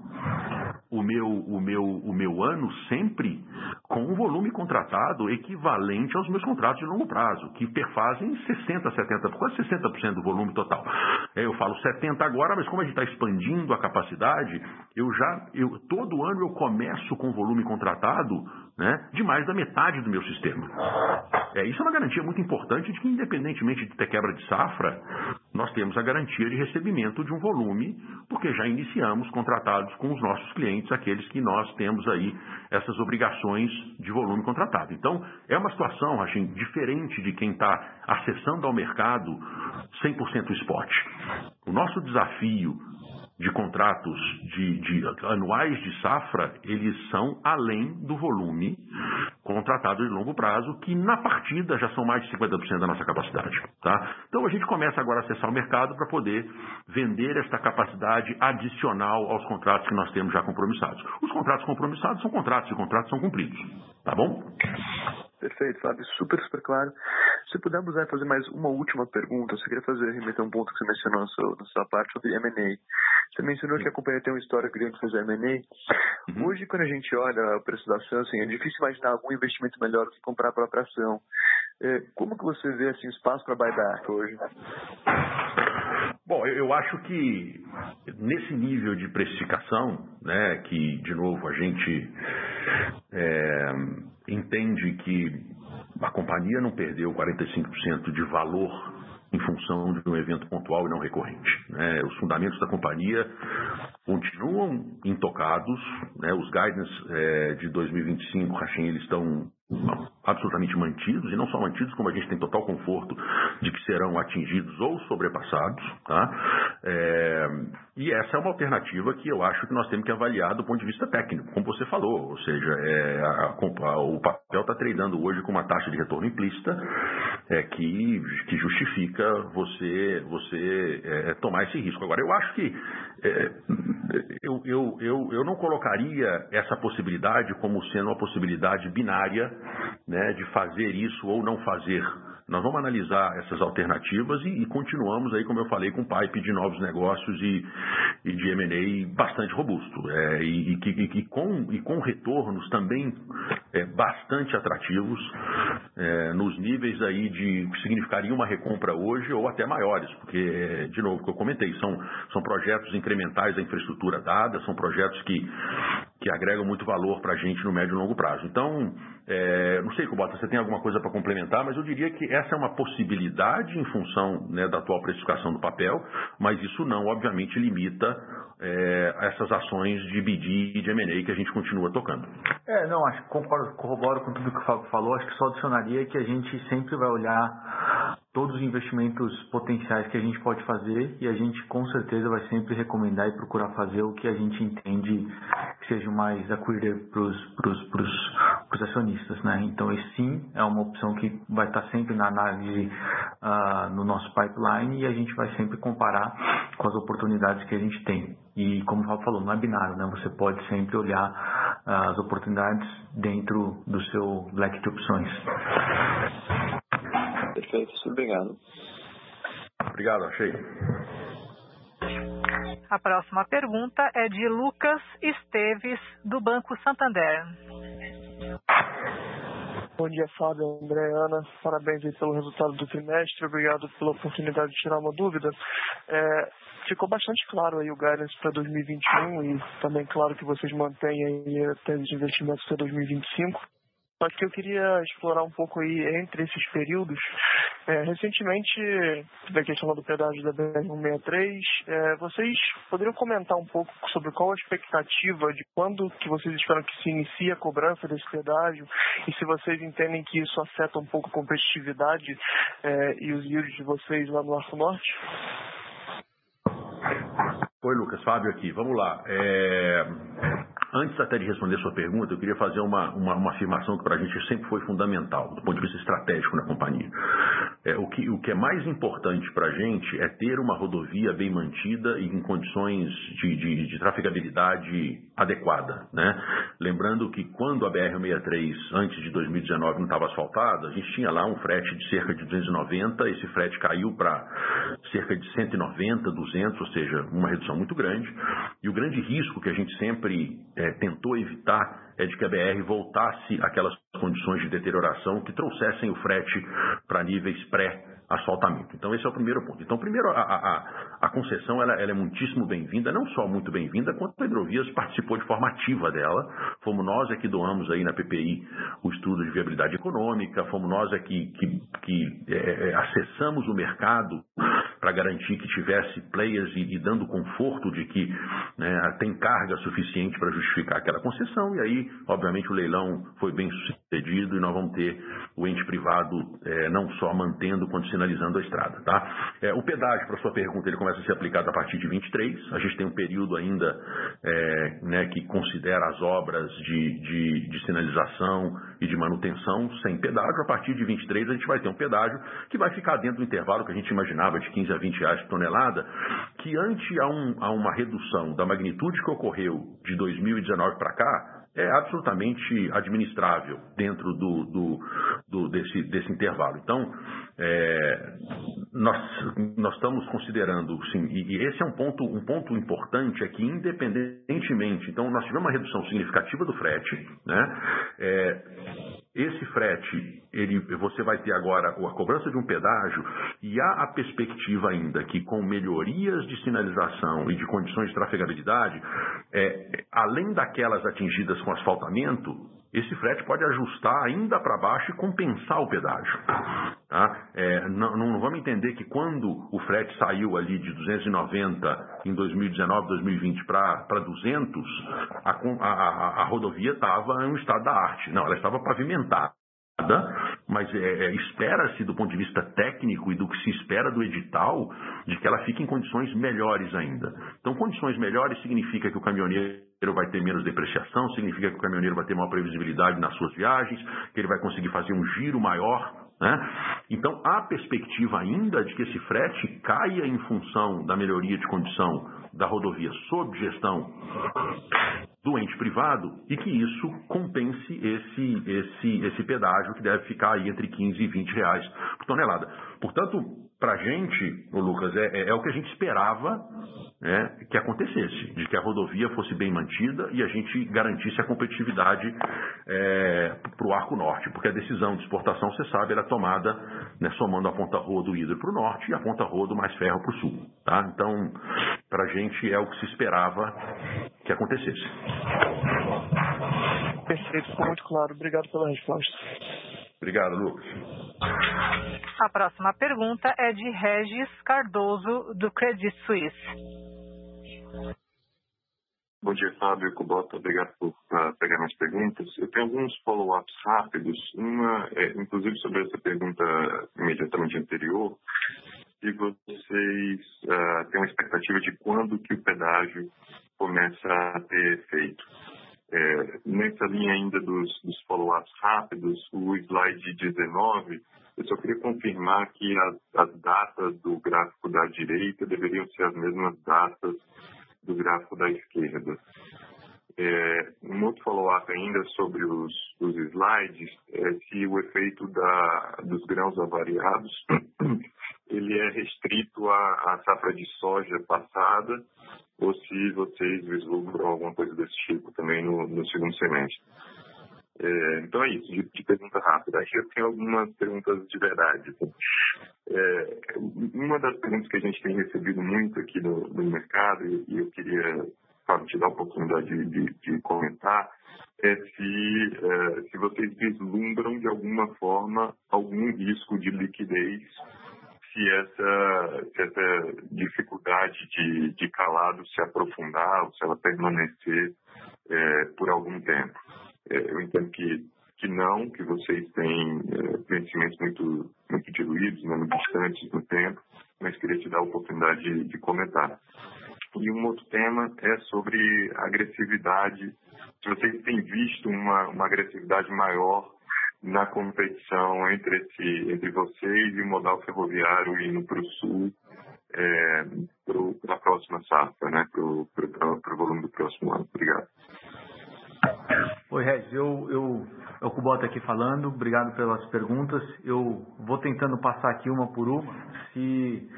o meu, o meu, o meu ano sempre com um volume contratado equivalente aos meus contratos de longo prazo, que perfazem 60%, 70%, quase 60% do volume total. É, eu falo 70% agora, mas como a gente está expandindo a capacidade, eu já, eu, todo ano eu começo com volume contratado né, de mais da metade do meu sistema. É, isso é uma garantia muito importante de que, independentemente de ter quebra de safra, nós temos a garantia de recebimento de um volume, porque já iniciamos contratados com os nossos clientes, aqueles que nós temos aí essas obrigações de volume contratado. Então, é uma situação, Rachim, diferente de quem está acessando ao mercado 100% spot. O nosso desafio de contratos de, de, anuais de safra, eles são além do volume contratado de longo prazo, que na partida já são mais de 50% da nossa capacidade. Tá? Então a gente começa agora a acessar o mercado para poder vender esta capacidade adicional aos contratos que nós temos já compromissados. Os contratos compromissados são contratos e contratos são cumpridos. Tá bom? Perfeito, Fábio, super, super claro. Se pudermos né, fazer mais uma última pergunta, eu só queria fazer, remeter um ponto que você mencionou na sua, na sua parte sobre M&A. Você mencionou que a companhia tem uma história grande de fazer M&A. Uhum. Hoje, quando a gente olha o preço da ação, assim, é difícil imaginar algum investimento melhor do que comprar a própria ação. É, como que você vê assim, espaço para buyback hoje? Bom, eu acho que nesse nível de precificação, né, que de novo a gente é, entende que a companhia não perdeu 45% de valor em função de um evento pontual e não recorrente. Né? Os fundamentos da companhia continuam intocados, né? os guidance é, de 2025, Rachin, eles estão absolutamente mantidos, e não só mantidos, como a gente tem total conforto de que serão atingidos ou sobrepassados. Tá? É, e essa é uma alternativa que eu acho que nós temos que avaliar do ponto de vista técnico, como você falou, ou seja, é, a, a, o papel está tradando hoje com uma taxa de retorno implícita é, que, que justifica você, você é, tomar esse risco. Agora, eu acho que é, eu, eu, eu, eu não colocaria essa possibilidade como sendo uma possibilidade binária né, de fazer isso ou não fazer. Nós vamos analisar essas alternativas e, e, continuamos aí, como eu falei, com um pipe de novos negócios e, e de M&A bastante robusto. É, e, e, com, e com retornos também é, bastante atrativos é, nos níveis aí de que significaria uma recompra hoje ou até maiores, porque, de novo, que eu comentei, são, são projetos incrementais da infraestrutura dada, são projetos que, que agregam muito valor para a gente no médio e longo prazo. Então, é, não sei, Cubota, você tem alguma coisa para complementar, mas eu diria que essa é uma possibilidade em função né, da atual precificação do papel, mas isso não, obviamente, limita é, essas ações de BD e de M&A que a gente continua tocando. É, não, acho que concordo, corroboro com tudo que o Fábio falou, acho que só adicionaria que a gente sempre vai olhar todos os investimentos potenciais que a gente pode fazer e a gente com certeza vai sempre recomendar e procurar fazer o que a gente entende que seja mais acquire para os acionistas. Né? Então, esse sim é uma opção que vai estar sempre na análise uh, no nosso pipeline e a gente vai sempre comparar com as oportunidades que a gente tem. E como o Fábio falou, não é binário, né? você pode sempre olhar uh, as oportunidades dentro do seu leque de opções. Perfeito, obrigado. Obrigado, achei. A próxima pergunta é de Lucas Esteves, do Banco Santander. Bom dia, Fábio, André, Ana. Parabéns pelo resultado do trimestre. Obrigado pela oportunidade de tirar uma dúvida. É, ficou bastante claro aí o guidance para 2021 e também claro que vocês mantêm aí a tese de investimentos até 2025. Só que eu queria explorar um pouco aí entre esses períodos. É, recentemente, da questão do pedágio da BR-163, é, vocês poderiam comentar um pouco sobre qual a expectativa de quando que vocês esperam que se inicie a cobrança desse pedágio e se vocês entendem que isso afeta um pouco a competitividade é, e os yields de vocês lá no Arco Norte? Oi, Lucas, Fábio aqui. Vamos lá. É... Antes até de responder sua pergunta, eu queria fazer uma, uma, uma afirmação que para a gente sempre foi fundamental, do ponto de vista estratégico na companhia. É, o, que, o que é mais importante para a gente é ter uma rodovia bem mantida e em condições de, de, de trafegabilidade adequada. Né? Lembrando que quando a BR-63, antes de 2019, não estava asfaltada, a gente tinha lá um frete de cerca de 290, esse frete caiu para cerca de 190, 200, ou seja, uma redução muito grande. E o grande risco que a gente sempre é, tentou evitar é de que a BR voltasse àquelas condições de deterioração que trouxessem o frete para níveis pré-asfaltamento. Então, esse é o primeiro ponto. Então, primeiro, a, a, a concessão ela, ela, é muitíssimo bem-vinda, não só muito bem-vinda, quanto a Hidrovias participou de forma ativa dela. Fomos nós é que doamos aí na PPI o estudo de viabilidade econômica, fomos nós é que, que, que é, é acessamos o mercado para garantir que tivesse players e, e dando conforto de que né, tem carga suficiente para justificar aquela concessão. E aí, obviamente, o leilão foi bem sucedido e nós vamos ter o ente privado é, não só mantendo quanto sinalizando a estrada. Tá? É, o pedágio, para sua pergunta, ele começa a ser aplicado a partir de 23. A gente tem um período ainda é, né, que considera as obras de, de, de sinalização e de manutenção sem pedágio. A partir de 23 a gente vai ter um pedágio que vai ficar dentro do intervalo que a gente imaginava de 15 a 20 reais por tonelada, que ante a, um, a uma redução da magnitude que ocorreu de 2019 para cá, é absolutamente administrável dentro do, do, do desse, desse intervalo. Então, é, nós, nós estamos considerando, sim, e, e, esse é um ponto, um ponto importante, é que independentemente, então nós tivemos uma redução significativa do frete, né? É, esse frete, ele, você vai ter agora a cobrança de um pedágio e há a perspectiva ainda que com melhorias de sinalização e de condições de trafegabilidade, é, além daquelas atingidas com asfaltamento, esse frete pode ajustar ainda para baixo e compensar o pedágio. Tá? É, não, não, vamos entender que quando o frete saiu ali de 290 em 2019, 2020 para 200, a, a, a rodovia estava em um estado da arte. Não, ela estava pavimentada. Mas é, é, espera-se do ponto de vista técnico e do que se espera do edital de que ela fique em condições melhores ainda. Então, condições melhores significa que o caminhoneiro vai ter menos depreciação, significa que o caminhoneiro vai ter maior previsibilidade nas suas viagens, que ele vai conseguir fazer um giro maior. Né? Então, há perspectiva ainda de que esse frete caia em função da melhoria de condição da rodovia sob gestão do ente privado e que isso compense esse, esse, esse pedágio que deve ficar aí entre 15 e 20 reais por tonelada. Portanto, para a gente, Lucas, é, é, é, o que a gente esperava né, que acontecesse, de que a rodovia fosse bem mantida e a gente garantisse a competitividade é, para o Arco Norte, porque a decisão de exportação, você sabe, era tomada né, somando a ponta rua do hidro para o norte e a ponta rua do mais ferro para o sul. Tá? Então, para a gente é o que se esperava que acontecesse. Perfeito, ficou muito claro. Obrigado pela resposta. Obrigado, Lucas. A próxima pergunta é de Regis Cardoso, do Credit Suisse. Bom dia, Fábio Kubota. Obrigado por uh, pegar minhas perguntas. Eu tenho alguns follow-ups rápidos. Uma, é, inclusive, sobre essa pergunta imediatamente anterior, se vocês uh, têm uma expectativa de quando que o pedágio começa a ter efeito. É, nessa linha ainda dos, dos follow-ups rápidos, o slide 19, eu só queria confirmar que as, as datas do gráfico da direita deveriam ser as mesmas datas do gráfico da esquerda. É, um outro follow-up ainda sobre os, os slides é se o efeito da, dos grãos avariados ele é restrito à, à safra de soja passada ou se vocês vislumbram alguma coisa desse tipo também no, no segundo semestre. É, então é isso, de, de, pergunta rápida. Que eu tenho algumas perguntas de verdade. Assim. É, uma das perguntas que a gente tem recebido muito aqui no, no mercado, e, e eu queria Fábio, te dar a oportunidade de, de, de comentar, é se, é, se vocês vislumbram de alguma forma algum risco de liquidez se essa, se essa dificuldade de, de calado se aprofundar ou se ela permanecer é, por algum tempo. É, eu entendo que, que não, que vocês têm é, muito, muito diluídos, né, muito distantes no tempo, mas queria te dar a oportunidade de, de comentar. E um outro tema é sobre agressividade. Se vocês têm visto uma, uma agressividade maior na competição entre, esse, entre vocês e o modal ferroviário indo para o sul é, para a próxima safra, né, para o volume do próximo ano. Obrigado. Oi, Regis, eu, eu, é o Kubota aqui falando, obrigado pelas perguntas. Eu vou tentando passar aqui uma por uma, se,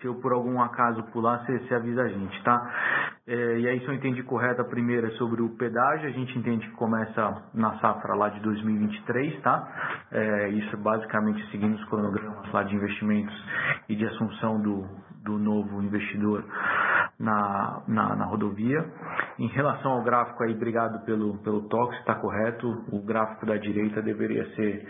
se eu por algum acaso pular, você, você avisa a gente, tá? É, e aí, se eu entendi correto, a primeira é sobre o pedágio, a gente entende que começa na safra lá de 2023, tá? É, isso basicamente seguindo os cronogramas lá de investimentos e de assunção do, do novo investidor na, na, na, rodovia. Em relação ao gráfico aí, obrigado pelo, pelo toque, está correto. O gráfico da direita deveria ser,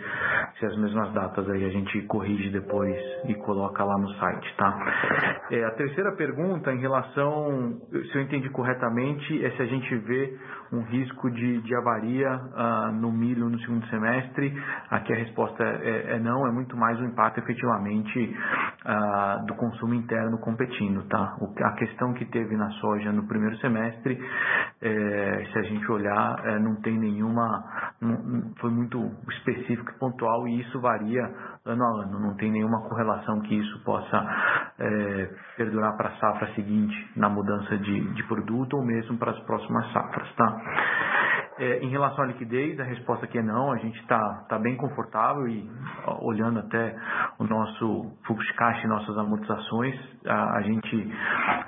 ser as mesmas datas aí, a gente corrige depois e coloca lá no site, tá? É, a terceira pergunta em relação, se eu entendi corretamente, é se a gente vê um risco de, de avaria uh, no milho no segundo semestre. Aqui a resposta é, é não, é muito mais o impacto efetivamente uh, do consumo interno competindo, tá? O, a questão que teve na soja no primeiro semestre, é, se a gente olhar, é, não tem nenhuma, não, foi muito específico e pontual e isso varia ano a ano, não tem nenhuma correlação que isso possa é, perdurar para a safra seguinte na mudança de, de produto ou mesmo para as próximas safras, tá? É, em relação à liquidez, a resposta aqui é não. A gente está tá bem confortável e olhando até o nosso fluxo de caixa e nossas amortizações, a, a gente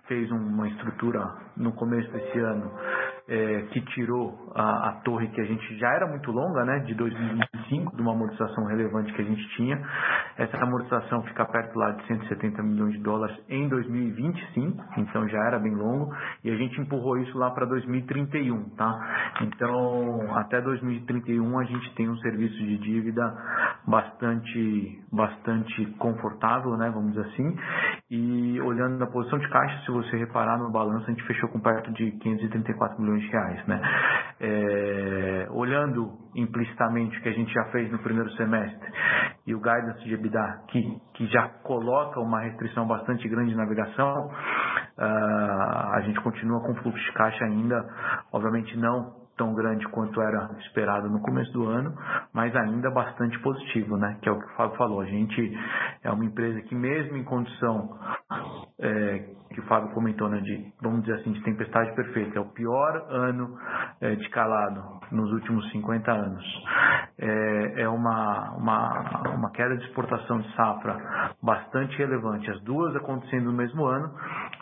fez uma estrutura no começo desse ano é, que tirou a, a, torre que a gente já era muito longa, né, de 2025, de uma amortização relevante que a gente tinha. Essa amortização fica perto lá de 170 milhões de dólares em 2025, então já era bem longo, e a gente empurrou isso lá para 2031, tá? Então, até 2031 a gente tem um serviço de dívida bastante, bastante confortável, né, vamos dizer assim, e olhando na posição de caixa, se você reparar no balanço, a gente fechou com perto de 534 milhões de reais, né? é, olhando implicitamente o que a gente já fez no primeiro semestre e o guidance de EBITDA, que, que já coloca uma restrição bastante grande de navegação, uh, a gente continua com fluxo de caixa ainda, obviamente não tão grande quanto era esperado no começo do ano, mas ainda bastante positivo, né? Que é o que o Fábio falou. A gente é uma empresa que mesmo em condição é, que o Fábio comentou, né, de, vamos dizer assim, de tempestade perfeita, é o pior ano é, de calado nos últimos 50 anos. É, é uma, uma, uma queda de exportação de safra bastante relevante, as duas acontecendo no mesmo ano,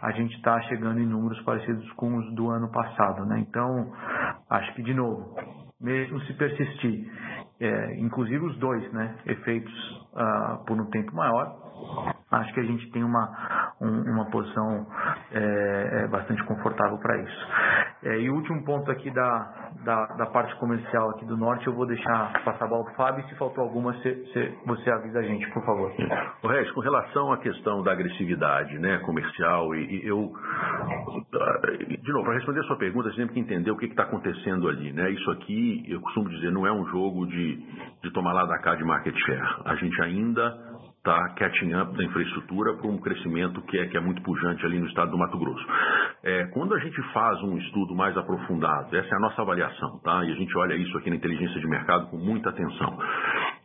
a gente está chegando em números parecidos com os do ano passado, né? Então, acho que, de novo, mesmo se persistir, é, inclusive os dois, né, efeitos uh, por um tempo maior, acho que a gente tem uma, um, uma posição é, é bastante confortável para isso. É, e o último ponto aqui da, da, da, parte comercial aqui do norte, eu vou deixar passar a bola para o Fábio. Se faltou alguma, você, você avisa a gente, por favor. O Regis, com relação à questão da agressividade né, comercial, e, e eu, de novo, para responder a sua pergunta, você tem que entender o que está acontecendo ali. Né? Isso aqui, eu costumo dizer, não é um jogo de, de tomar lá da cá de market share. A gente ainda está catching up da infraestrutura para um crescimento que é, que é muito pujante ali no estado do Mato Grosso. É, quando a gente faz um estudo mais aprofundado, essa é a nossa avaliação, tá? e a gente olha isso aqui na inteligência de mercado com muita atenção,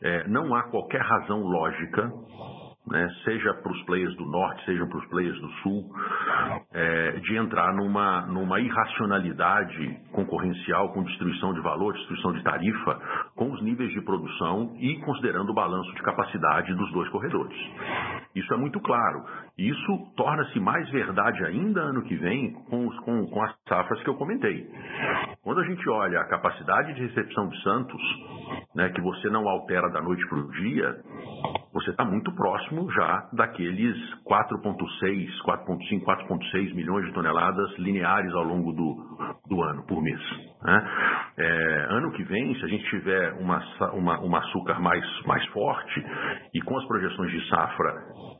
é, não há qualquer razão lógica né, seja para os players do norte, seja para os players do sul, é, de entrar numa, numa irracionalidade concorrencial com destruição de valor, destruição de tarifa, com os níveis de produção e considerando o balanço de capacidade dos dois corredores. Isso é muito claro. Isso torna-se mais verdade ainda ano que vem com, os, com, com as safras que eu comentei. Quando a gente olha a capacidade de recepção de Santos, né, que você não altera da noite para o dia, você está muito próximo já daqueles 4,6, 4,5, 4,6 milhões de toneladas lineares ao longo do, do ano, por mês. Né? É, ano que vem, se a gente tiver uma, uma, uma açúcar mais, mais forte e com as projeções de safra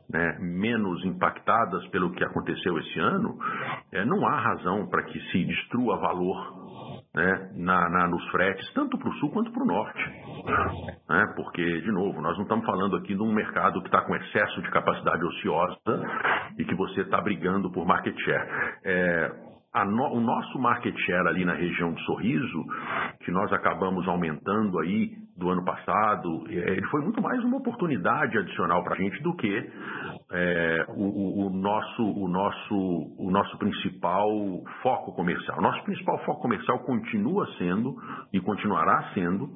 né, menos impactadas pelo que aconteceu esse ano, é, não há razão para que se destrua valor né, na, na, nos fretes, tanto para o sul quanto para o norte. Né, porque, de novo, nós não estamos falando aqui de um mercado que está com excesso de capacidade ociosa e que você está brigando por market share. É, no, o nosso market share ali na região de Sorriso, que nós acabamos aumentando aí do ano passado, é, ele foi muito mais uma oportunidade adicional para a gente do que é, o, o, nosso, o, nosso, o nosso principal foco comercial. Nosso principal foco comercial continua sendo e continuará sendo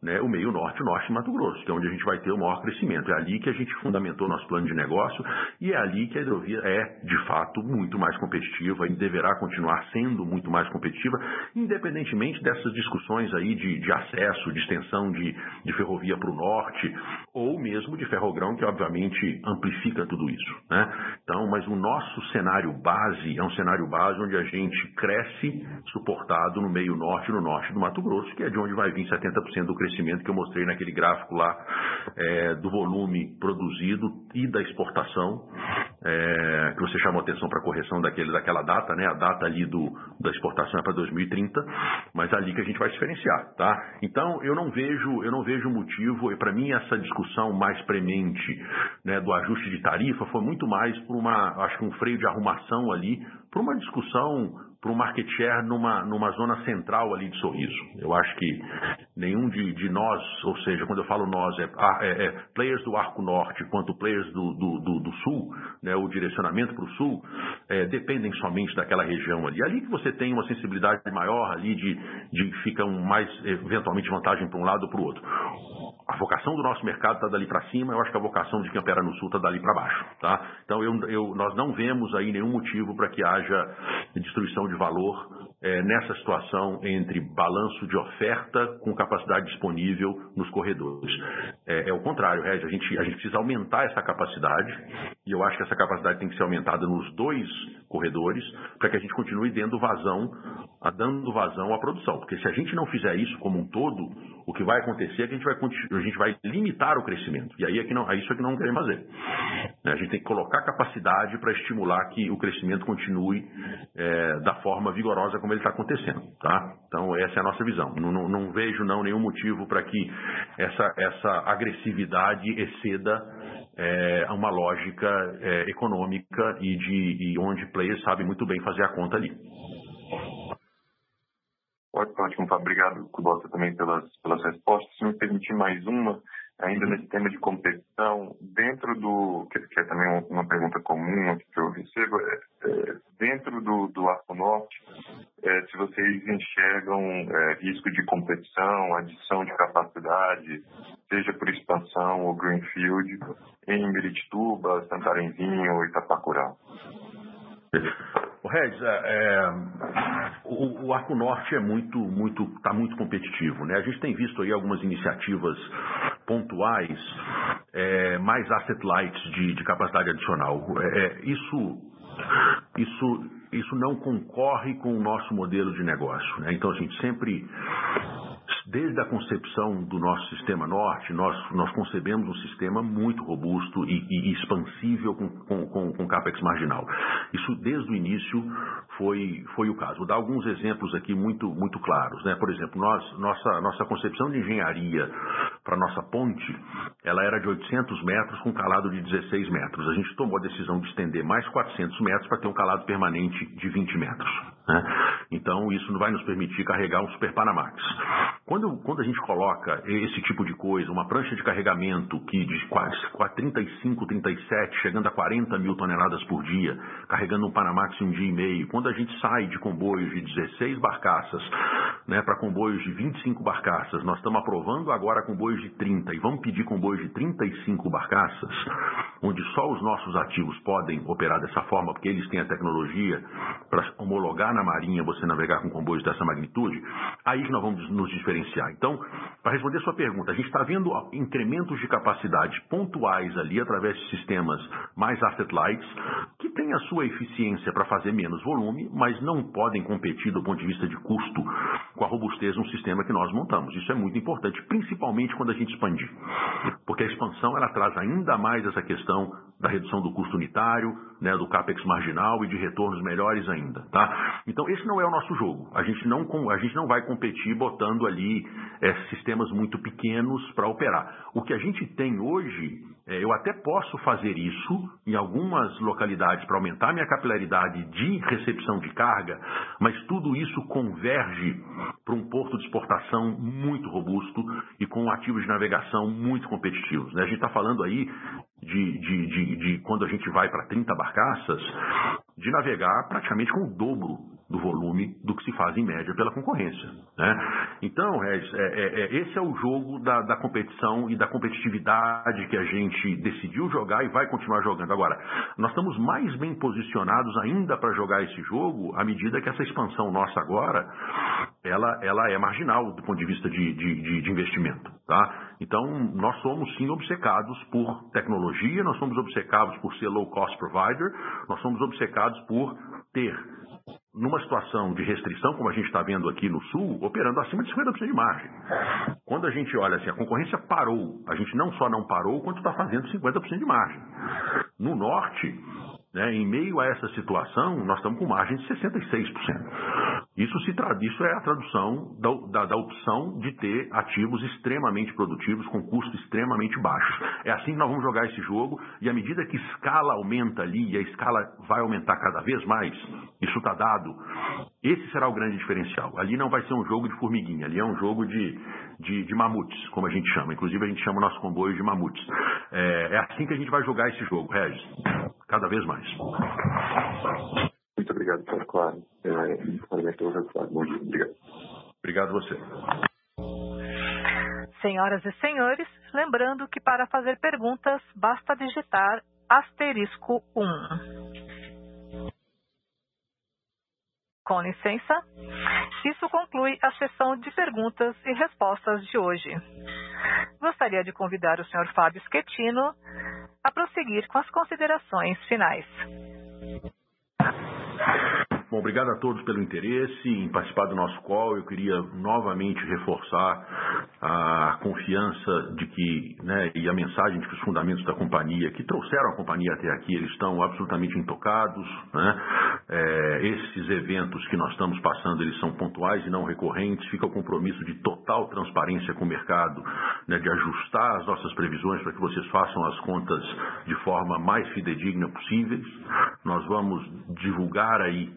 né, o meio norte, o norte de Mato Grosso, que é onde a gente vai ter o maior crescimento. É ali que a gente fundamentou nosso plano de negócio e é ali que a hidrovia é, de fato, muito mais competitiva e deverá continuar sendo muito mais competitiva, independentemente dessas discussões aí de, de acesso, de extensão de, de ferrovia para o norte, ou mesmo de ferrogrão, que obviamente amplifica tudo isso. Né? Então, mas o nosso cenário base é um cenário base onde a gente cresce suportado no meio norte e no norte do Mato Grosso, que é de onde vai vir 70% do crescimento que eu mostrei naquele gráfico lá é, do volume produzido e da exportação, é, que você chamou atenção para a correção daquele, daquela data, né? A data ali do, da exportação é para 2030, mas é ali que a gente vai diferenciar, tá? Então eu não vejo, eu não vejo motivo, e para mim essa discussão mais premente né, do ajuste de tarifa foi muito mais por uma, acho que um freio de arrumação ali, por uma discussão para um market share numa, numa zona central ali de Sorriso. Eu acho que nenhum de, de nós, ou seja, quando eu falo nós, é, ah, é, é players do Arco Norte quanto players do, do, do, do Sul, né, o direcionamento para o Sul, é, dependem somente daquela região ali. Ali que você tem uma sensibilidade maior ali de, de fica um mais, eventualmente, vantagem para um lado ou para o outro. A vocação do nosso mercado está dali para cima, eu acho que a vocação de quem opera no Sul está dali para baixo. Tá? Então, eu, eu, nós não vemos aí nenhum motivo para que haja destruição de valor é, nessa situação entre balanço de oferta com capacidade disponível nos corredores. É, é o contrário, Reg, a gente, a gente precisa aumentar essa capacidade, e eu acho que essa capacidade tem que ser aumentada nos dois corredores, para que a gente continue dando vazão, dando vazão à produção. Porque se a gente não fizer isso como um todo, O que vai acontecer é que a gente vai, a gente vai limitar o crescimento. E aí é, que não, é isso é que não queremos fazer. Né, a gente tem que colocar capacidade para estimular que o crescimento continue é, da forma vigorosa como ele está acontecendo. Tá? Então, essa é a nossa visão. Não, não, não vejo não, nenhum motivo para que essa, essa agressividade exceda é, uma lógica é, econômica e, de, e onde players sabem muito bem fazer a conta ali. Ótimo, Obrigado, Kubota, também pelas, pelas respostas. Se me permitir mais uma, ainda uhum. nesse tema de competição, dentro do, que, é também uma pergunta comum que eu recebo, é, é, dentro do, do Arco Norte, é, se vocês enxergam é, risco de competição, adição de capacidade, seja por expansão ou greenfield, em Meritituba, Santarenzinho ou Itapacurá. O Regis, é, é, o, o, Arco Norte é muito, muito, está muito competitivo, né? A gente tem visto aí algumas iniciativas pontuais, é, mais asset light de, de capacidade adicional. É, é, isso, isso, isso não concorre com o nosso modelo de negócio, né? Então a gente sempre Desde a concepção do nosso sistema norte, nós, nós concebemos um sistema muito robusto e, e expansível com, com, com, com, CAPEX marginal. Isso, desde o início, foi, foi o caso. Vou dar alguns exemplos aqui muito, muito claros. Né? Por exemplo, nós, nossa, nossa concepção de engenharia para nossa ponte, ela era de 800 metros com calado de 16 metros. A gente tomou a decisão de estender mais 400 metros para ter um calado permanente de 20 metros. Né? Então, isso não vai nos permitir carregar um Super Panamax. Quando, quando a gente coloca esse tipo de coisa, uma prancha de carregamento que de quase 35, 37, chegando a 40 mil toneladas por dia, carregando um Panamax em um dia e meio, quando a gente sai de comboios de 16 barcaças né, para comboios de 25 barcaças, nós estamos aprovando agora comboios de 30 e vamos pedir comboios de 35 barcaças, onde só os nossos ativos podem operar dessa forma, porque eles têm a tecnologia para homologar na marinha você navegar com comboios dessa magnitude, aí que nós vamos nos diferenciar. Então, para responder a sua pergunta, a gente está vendo incrementos de capacidade pontuais ali através de sistemas mais asset lights, que têm a sua eficiência para fazer menos volume, mas não podem competir do ponto de vista de custo com a robustez um sistema que nós montamos. Isso é muito importante, principalmente quando a gente expandir. Porque a expansão ela traz ainda mais essa questão da redução do custo unitário, né, do capex marginal e de retornos melhores ainda, tá? Então esse não é o nosso jogo. A gente não a gente não vai competir botando ali é, sistemas muito pequenos para operar. O que a gente tem hoje, é, eu até posso fazer isso em algumas localidades para aumentar minha capilaridade de recepção de carga, mas tudo isso converge para um porto de exportação muito robusto e com ativos de navegação muito competitivos. Né? A gente está falando aí de, de, de, de, quando a gente vai para 30 barcaças, de navegar praticamente com o dobro do volume do que se faz em média pela concorrência. Né? Então, Regis, é, é, é, esse é o jogo da, da, competição e da competitividade que a gente decidiu jogar e vai continuar jogando. Agora, nós estamos mais bem posicionados ainda para jogar esse jogo à medida que essa expansão nossa agora ela, ela é marginal do ponto de vista de, de, de investimento. Tá? Então, nós somos sim obcecados por tecnologia, nós somos obcecados por ser low cost provider, nós somos obcecados por ter numa situação de restrição, como a gente está vendo aqui no Sul, operando acima de 50% de margem. Quando a gente olha assim, a concorrência parou, a gente não só não parou, quanto está fazendo 50% de margem. No Norte, né, em meio a essa situação, nós estamos com margem de 66%. Isso, se tra... Isso é a tradução da, da, da, opção de ter ativos extremamente produtivos com custos extremamente baixos. É assim que nós vamos jogar esse jogo e à medida que escala aumenta ali e a escala vai aumentar cada vez mais, isso está dado, esse será o grande diferencial. Ali não vai ser um jogo de formiguinha, ali é um jogo de, de, de mamutes, como a gente chama. Inclusive a gente chama o nosso comboio de mamutes. É, é assim que a gente vai jogar esse jogo, Regis, cada vez mais. Muito obrigado, Sr. Claro. É, Bom dia. Obrigado. Obrigado você. Senhoras e senhores, lembrando que para fazer perguntas basta digitar asterisco 1. Com licença, isso conclui a sessão de perguntas e respostas de hoje. Gostaria de convidar o Sr. Fábio Schettino a prosseguir com as considerações finais. Bom, obrigado a todos pelo interesse em participar do nosso call. Eu queria novamente reforçar a confiança de que, né, e a mensagem de que os fundamentos da companhia, que trouxeram a companhia até aqui, eles estão absolutamente intocados. Né? É, esses eventos que nós estamos passando, eles são pontuais e não recorrentes. Fica o compromisso de total transparência com o mercado, né, de ajustar as nossas previsões para que vocês façam as contas de forma mais fidedigna possíveis. Nós vamos divulgar aí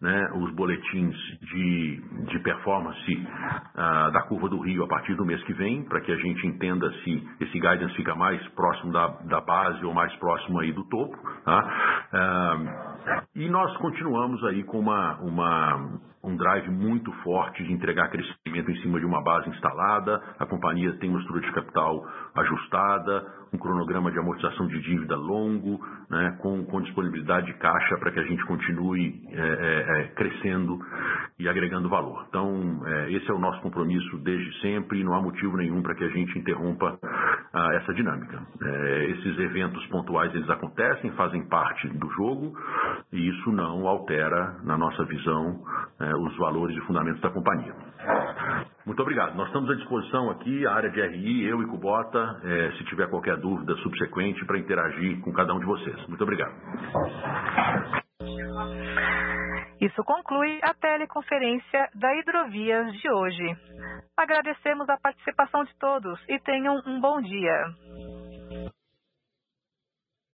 né, os boletins de, de performance uh, da curva do Rio a partir do mês que vem, para que a gente entenda se esse guidance fica mais próximo da, da base ou mais próximo aí do topo. Tá? Uh, e nós continuamos aí com uma, uma, um drive muito forte de entregar crescimento em cima de uma base instalada. A companhia tem uma estrutura de capital ajustada, um cronograma de amortização de dívida longo, né, com, com disponibilidade de caixa para que a gente continue é, é, é, crescendo e agregando valor. Então, é, esse é o nosso compromisso desde sempre e não há motivo nenhum para que a gente interrompa ah, essa dinâmica. É, esses eventos pontuais eles acontecem, fazem parte do jogo e isso não altera, na nossa visão, é, os valores e fundamentos da companhia. Muito obrigado. Nós estamos à disposição aqui, a área de RI, eu e Cubota, é, se tiver qualquer dúvida subsequente, para interagir com cada um de vocês. Muito obrigado. Isso conclui a teleconferência da Hidrovias de hoje. Agradecemos a participação de todos e tenham um bom dia.